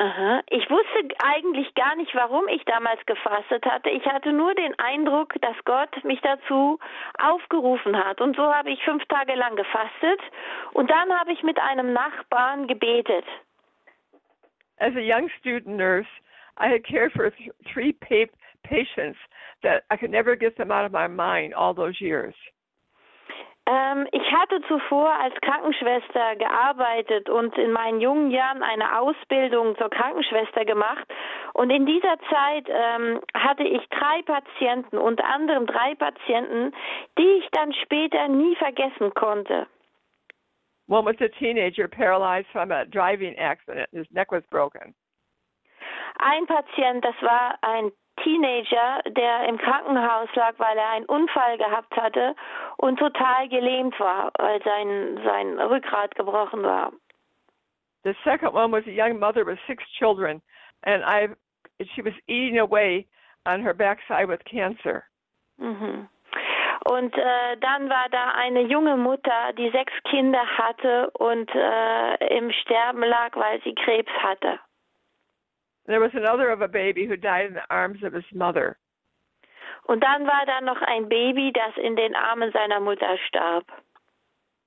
Aha. Ich wusste eigentlich gar nicht, warum ich damals gefastet hatte. Ich hatte nur den Eindruck, dass Gott mich dazu aufgerufen hat. Und so habe ich fünf Tage lang gefastet. Und dann habe ich mit einem Nachbarn gebetet. As a young student nurse, I had cared for three patients that I could never get them out of my mind all those years. Ähm, ich hatte zuvor als Krankenschwester gearbeitet und in meinen jungen Jahren eine Ausbildung zur Krankenschwester gemacht. Und in dieser Zeit ähm, hatte ich drei Patienten, unter anderem drei Patienten, die ich dann später nie vergessen konnte. One was a teenager paralyzed from a driving accident. His neck was broken. Ein Patient, das war ein Teenager, der im Krankenhaus lag, weil er einen Unfall gehabt hatte und total gelähmt war, weil sein, sein Rückgrat gebrochen war. The second one was a young mother with six children, and I, she was eating away on her backside with cancer. Mhm. Und äh, dann war da eine junge Mutter, die sechs Kinder hatte und äh, im Sterben lag, weil sie Krebs hatte. There was another of a baby who died in the arms of his mother. Und dann war da noch ein Baby, das in den Armen seiner Mutter starb.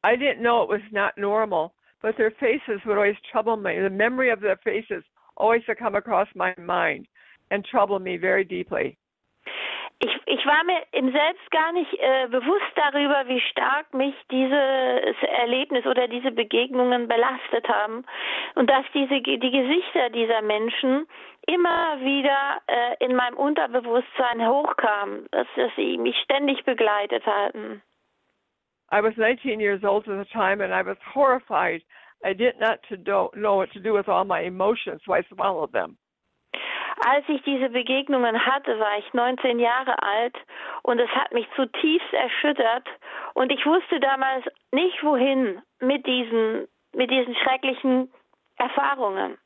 I didn't know it was not normal, but their faces would always trouble me. The memory of their faces always would come across my mind and trouble me very deeply. Ich, ich war mir im Selbst gar nicht äh, bewusst darüber, wie stark mich dieses Erlebnis oder diese Begegnungen belastet haben und dass diese die Gesichter dieser Menschen immer wieder äh, in meinem Unterbewusstsein hochkamen, dass, dass sie mich ständig begleitet hatten. I was 19 years old at the time and I was horrified. I did not to do, know what to do with all my emotions, so I swallowed them. Als ich diese Begegnungen hatte, war ich 19 Jahre alt und es hat mich zutiefst erschüttert und ich wusste damals nicht wohin mit diesen mit diesen schrecklichen Erfahrungen.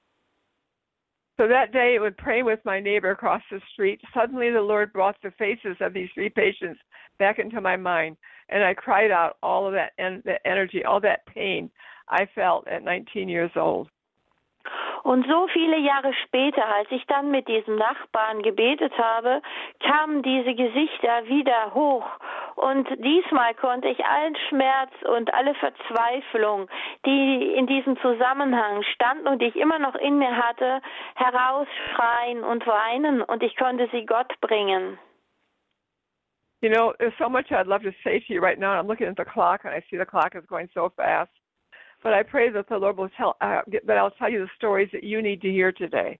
So that day, when praying with my neighbor across the street, suddenly the Lord brought the faces of these three patients back into my mind, and I cried out all of that, en- that energy, all that pain I felt at 19 years old. Und so viele Jahre später, als ich dann mit diesem Nachbarn gebetet habe, kamen diese Gesichter wieder hoch. Und diesmal konnte ich allen Schmerz und alle Verzweiflung, die in diesem Zusammenhang standen und die ich immer noch in mir hatte, herausschreien und weinen und ich konnte sie Gott bringen. You know, there's so much I'd love to say to you right now. I'm looking at the clock and I see the clock is going so fast. But I pray that the Lord will tell uh, that I'll tell you the stories that you need to hear today.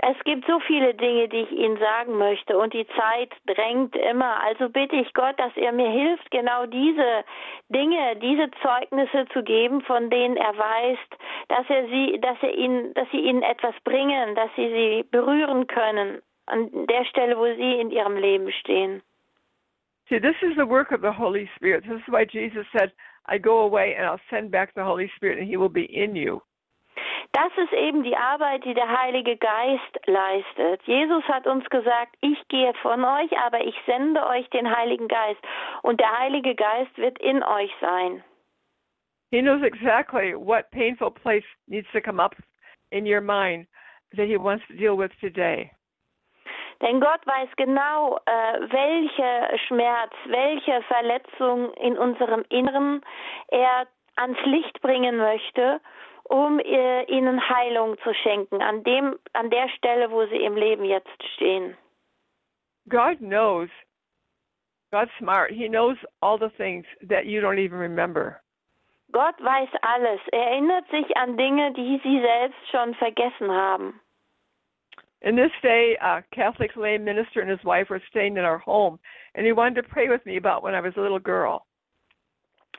Es gibt so viele Dinge, die ich Ihnen sagen möchte und die Zeit drängt immer. Also bitte ich Gott, dass er mir hilft, genau diese Dinge, diese Zeugnisse zu geben, von denen er weiß, dass er sie, dass er ihnen, dass sie ihnen etwas bringen, dass sie sie berühren können an der Stelle, wo sie in ihrem Leben stehen. See, this is the work of the Holy Spirit. This is why Jesus said, I go away and I'll send back the Holy Spirit and he will be in you. Das ist eben die Arbeit, die der Heilige Geist leistet. Jesus hat uns gesagt, ich gehe von euch, aber ich sende euch den Heiligen Geist. Und der Heilige Geist wird in euch sein. He knows exactly what painful place needs to come up in your mind that he wants to deal with today. Denn Gott weiß genau, äh, welche Schmerz, welche Verletzung in unserem Inneren er ans Licht bringen möchte, um äh, ihnen Heilung zu schenken, an dem, an der Stelle, wo sie im Leben jetzt stehen. God knows. God's smart. He knows all the things that you don't even remember. Gott weiß alles. Er erinnert sich an Dinge, die sie selbst schon vergessen haben. In this day, a Catholic lay minister and his wife were staying in our home, and he wanted to pray with me about when I was a little girl.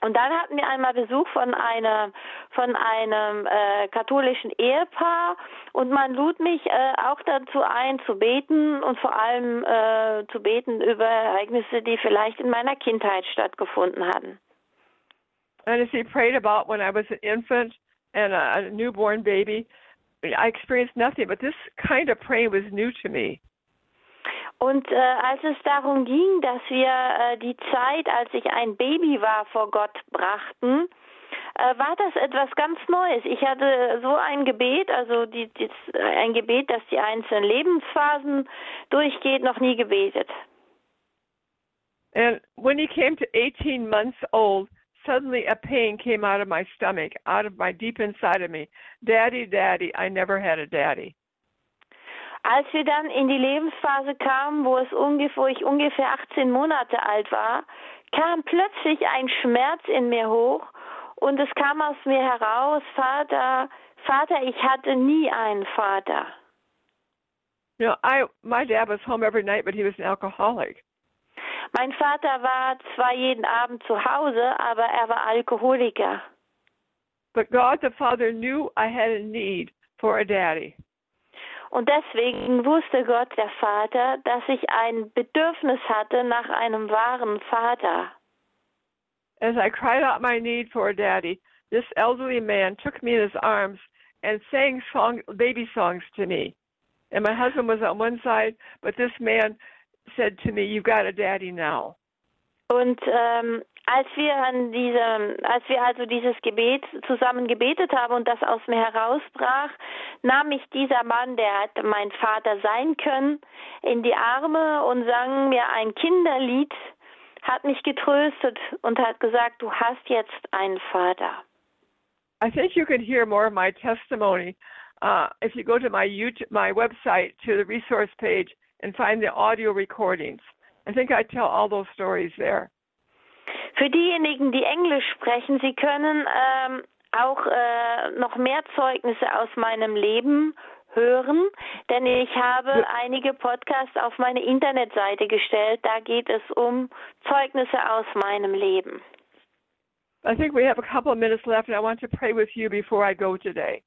Und dann hatten wir einmal Besuch von einer von einem äh, katholischen Ehepaar und man lud mich äh, auch dazu ein zu beten und vor allem äh, zu beten über Ereignisse, die vielleicht in meiner Kindheit stattgefunden hatten. And as he prayed about when I was an infant and a, a newborn baby, I experienced nothing, but this kind of praying was new to me. Und äh, als es darum ging, dass wir äh, die Zeit, als ich ein Baby war, vor Gott brachten, äh, war das etwas ganz Neues. Ich hatte so ein Gebet, also die, die, ein Gebet, das die einzelnen Lebensphasen durchgeht, noch nie gebetet. And when he came to 18 months old, suddenly a pain came out of my stomach, out of my deep inside of me. Daddy, daddy, I never had a daddy. Als wir dann in die Lebensphase kamen, wo es ungefähr, wo ich ungefähr 18 Monate alt war, kam plötzlich ein Schmerz in mir hoch und es kam aus mir heraus, Vater, Vater, ich hatte nie einen Vater. You know, I my dad was home every night, but he was an alcoholic. Mein Vater war zwar jeden Abend zu Hause, aber er war Alkoholiker. But God the Father knew I had a need for a daddy. Und deswegen wusste Gott, der Vater, dass ich ein Bedürfnis hatte nach einem wahren Vater. As I cried out my need for a daddy, this elderly man took me in his arms and sang song, baby songs to me. And my husband was on one side, but this man said to me, "You've got a daddy now." Und ähm, als wir an diesem, als wir also dieses Gebet zusammen gebetet haben und das aus mir herausbrach, nahm mich dieser Mann, der hätte mein Vater sein können, in die Arme und sang mir ein Kinderlied, hat mich getröstet und hat gesagt, du hast jetzt einen Vater. I think you can hear more of my testimony uh, if you go to my YouTube, my website to the resource page and find the audio recordings. I think I tell all those stories there. Für diejenigen, die Englisch sprechen, sie können ähm, auch äh, noch mehr Zeugnisse aus meinem Leben hören, denn ich habe einige Podcasts auf meine Internetseite gestellt. Da geht es um Zeugnisse aus meinem Leben. I think we have a couple of minutes left, and I want to pray with you before I go today.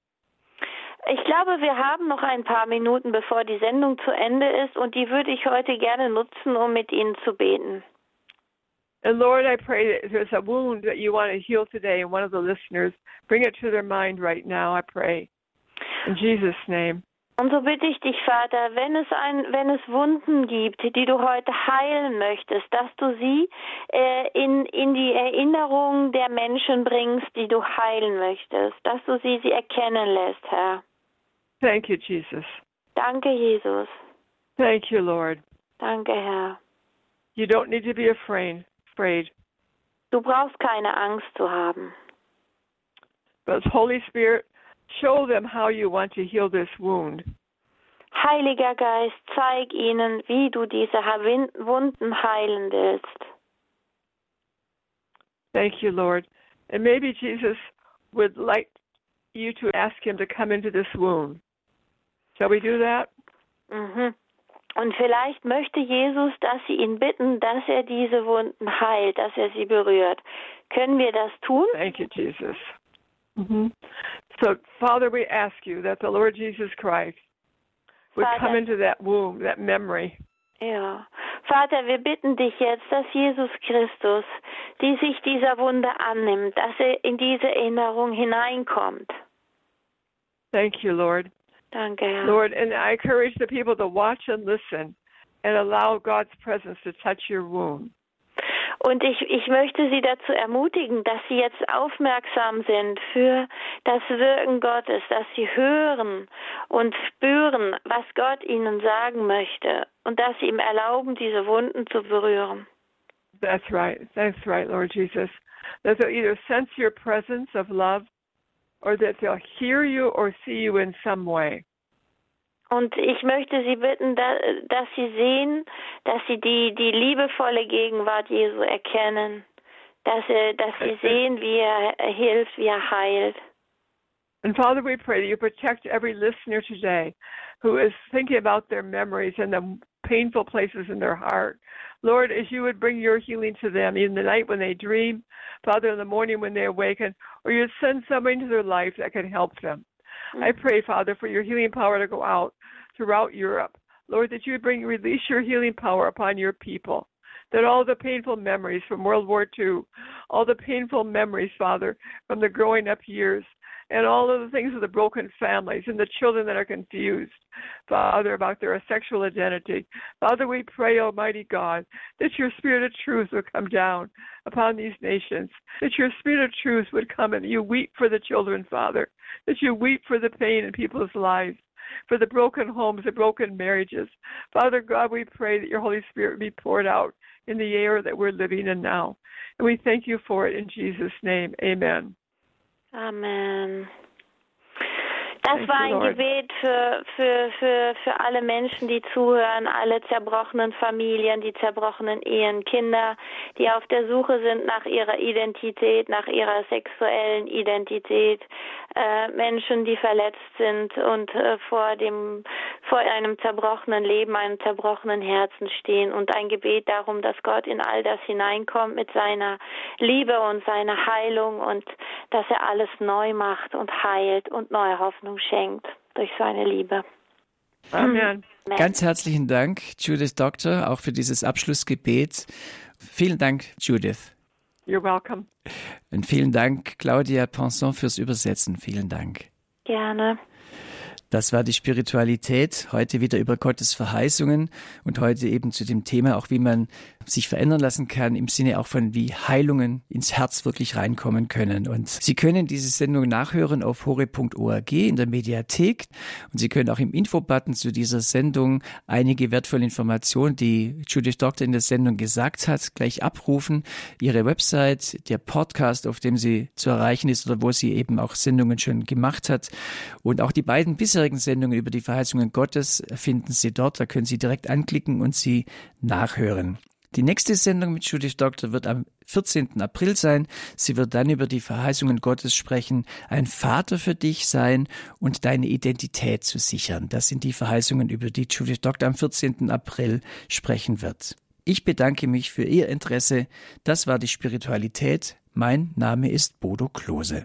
Ich glaube, wir haben noch ein paar Minuten, bevor die Sendung zu Ende ist, und die würde ich heute gerne nutzen, um mit Ihnen zu beten. And Lord, I pray that there's a wound that you want to heal today in one of the listeners. Bring it to their mind right now, I pray. In Jesus' name. Und so bitte ich dich, Vater, wenn es ein, wenn es Wunden gibt, die du heute heilen möchtest, dass du sie äh, in, in die Erinnerung der Menschen bringst, die du heilen möchtest, dass du sie, sie erkennen lässt, Herr. Thank you, Jesus. Danke, Jesus. Thank you, Lord. Danke, Herr. You don't need to be afraid. Afraid. Du brauchst keine Angst zu haben. But Holy Spirit, show them how you want to heal this wound. Heiliger Geist, zeig ihnen, wie du diese Wunden heilen willst. Thank you, Lord. And maybe Jesus would like you to ask him to come into this wound. Shall we do that? Mhm. Und vielleicht möchte Jesus, dass Sie ihn bitten, dass er diese Wunden heilt, dass er sie berührt. Können wir das tun? Thank you, Jesus. Mm-hmm. So, Father, we ask you that the Lord Jesus Christ would Vater, come into that womb, that memory. Ja. Vater, wir bitten dich jetzt, dass Jesus Christus, die sich dieser Wunde annimmt, dass er in diese Erinnerung hineinkommt. Thank you, Lord. Danke, Herr. Lord, and I encourage the people to watch and listen and allow God's presence to touch your wound. Und ich, ich möchte Sie dazu ermutigen, dass Sie jetzt aufmerksam sind für das Wirken Gottes, dass Sie hören und spüren, was Gott Ihnen sagen möchte und dass Sie ihm erlauben, diese Wunden zu berühren. That's right. That's right, Lord Jesus. That they'll either sense your presence of love or that they'll hear you or see you in some way. Und ich möchte Sie bitten, dass Sie sehen, dass Sie die, die liebevolle Gegenwart Jesu erkennen, dass, er, dass Sie sehen, wie er hilft, wie er heilt. And Father, we pray that you protect every listener today who is thinking about their memories and the painful places in their heart. Lord, as you would bring your healing to them in the night when they dream, Father, in the morning when they awaken, or you send someone into their life that can help them. Mm-hmm. I pray, Father, for your healing power to go out throughout Europe. Lord, that you would bring release your healing power upon your people. That all the painful memories from World War II, all the painful memories, Father, from the growing up years, and all of the things of the broken families and the children that are confused, Father, about their sexual identity. Father, we pray, Almighty God, that your spirit of truth would come down upon these nations, that your spirit of truth would come and you weep for the children, Father, that you weep for the pain in people's lives. For the broken homes, the broken marriages. Father God, we pray that your Holy Spirit be poured out in the air that we're living in now. And we thank you for it in Jesus' name. Amen. Amen. Das war ein Gebet für, für, für, für alle Menschen, die zuhören, alle zerbrochenen Familien, die zerbrochenen Ehen, Kinder, die auf der Suche sind nach ihrer Identität, nach ihrer sexuellen Identität, äh, Menschen, die verletzt sind und äh, vor dem, vor einem zerbrochenen Leben, einem zerbrochenen Herzen stehen. Und ein Gebet darum, dass Gott in all das hineinkommt mit seiner Liebe und seiner Heilung und dass er alles neu macht und heilt und neue Hoffnung schenkt durch seine Liebe. Amen. Ganz herzlichen Dank, Judith Doctor, auch für dieses Abschlussgebet. Vielen Dank, Judith. You're welcome. Und vielen Dank, Claudia Penson, fürs Übersetzen. Vielen Dank. Gerne. Das war die Spiritualität. Heute wieder über Gottes Verheißungen und heute eben zu dem Thema auch, wie man sich verändern lassen kann, im Sinne auch von wie Heilungen ins Herz wirklich reinkommen können. Und Sie können diese Sendung nachhören auf hore.org in der Mediathek und Sie können auch im Infobutton zu dieser Sendung einige wertvolle Informationen, die Judith Doctor in der Sendung gesagt hat, gleich abrufen. Ihre Website, der Podcast, auf dem sie zu erreichen ist oder wo sie eben auch Sendungen schon gemacht hat und auch die beiden bisher bisherigen Sendungen über die Verheißungen Gottes finden Sie dort. Da können Sie direkt anklicken und sie nachhören. Die nächste Sendung mit Judith Doctor wird am 14. April sein. Sie wird dann über die Verheißungen Gottes sprechen, ein Vater für dich sein und deine Identität zu sichern. Das sind die Verheißungen, über die Judith Doctor am 14. April sprechen wird. Ich bedanke mich für Ihr Interesse. Das war die Spiritualität. Mein Name ist Bodo Klose.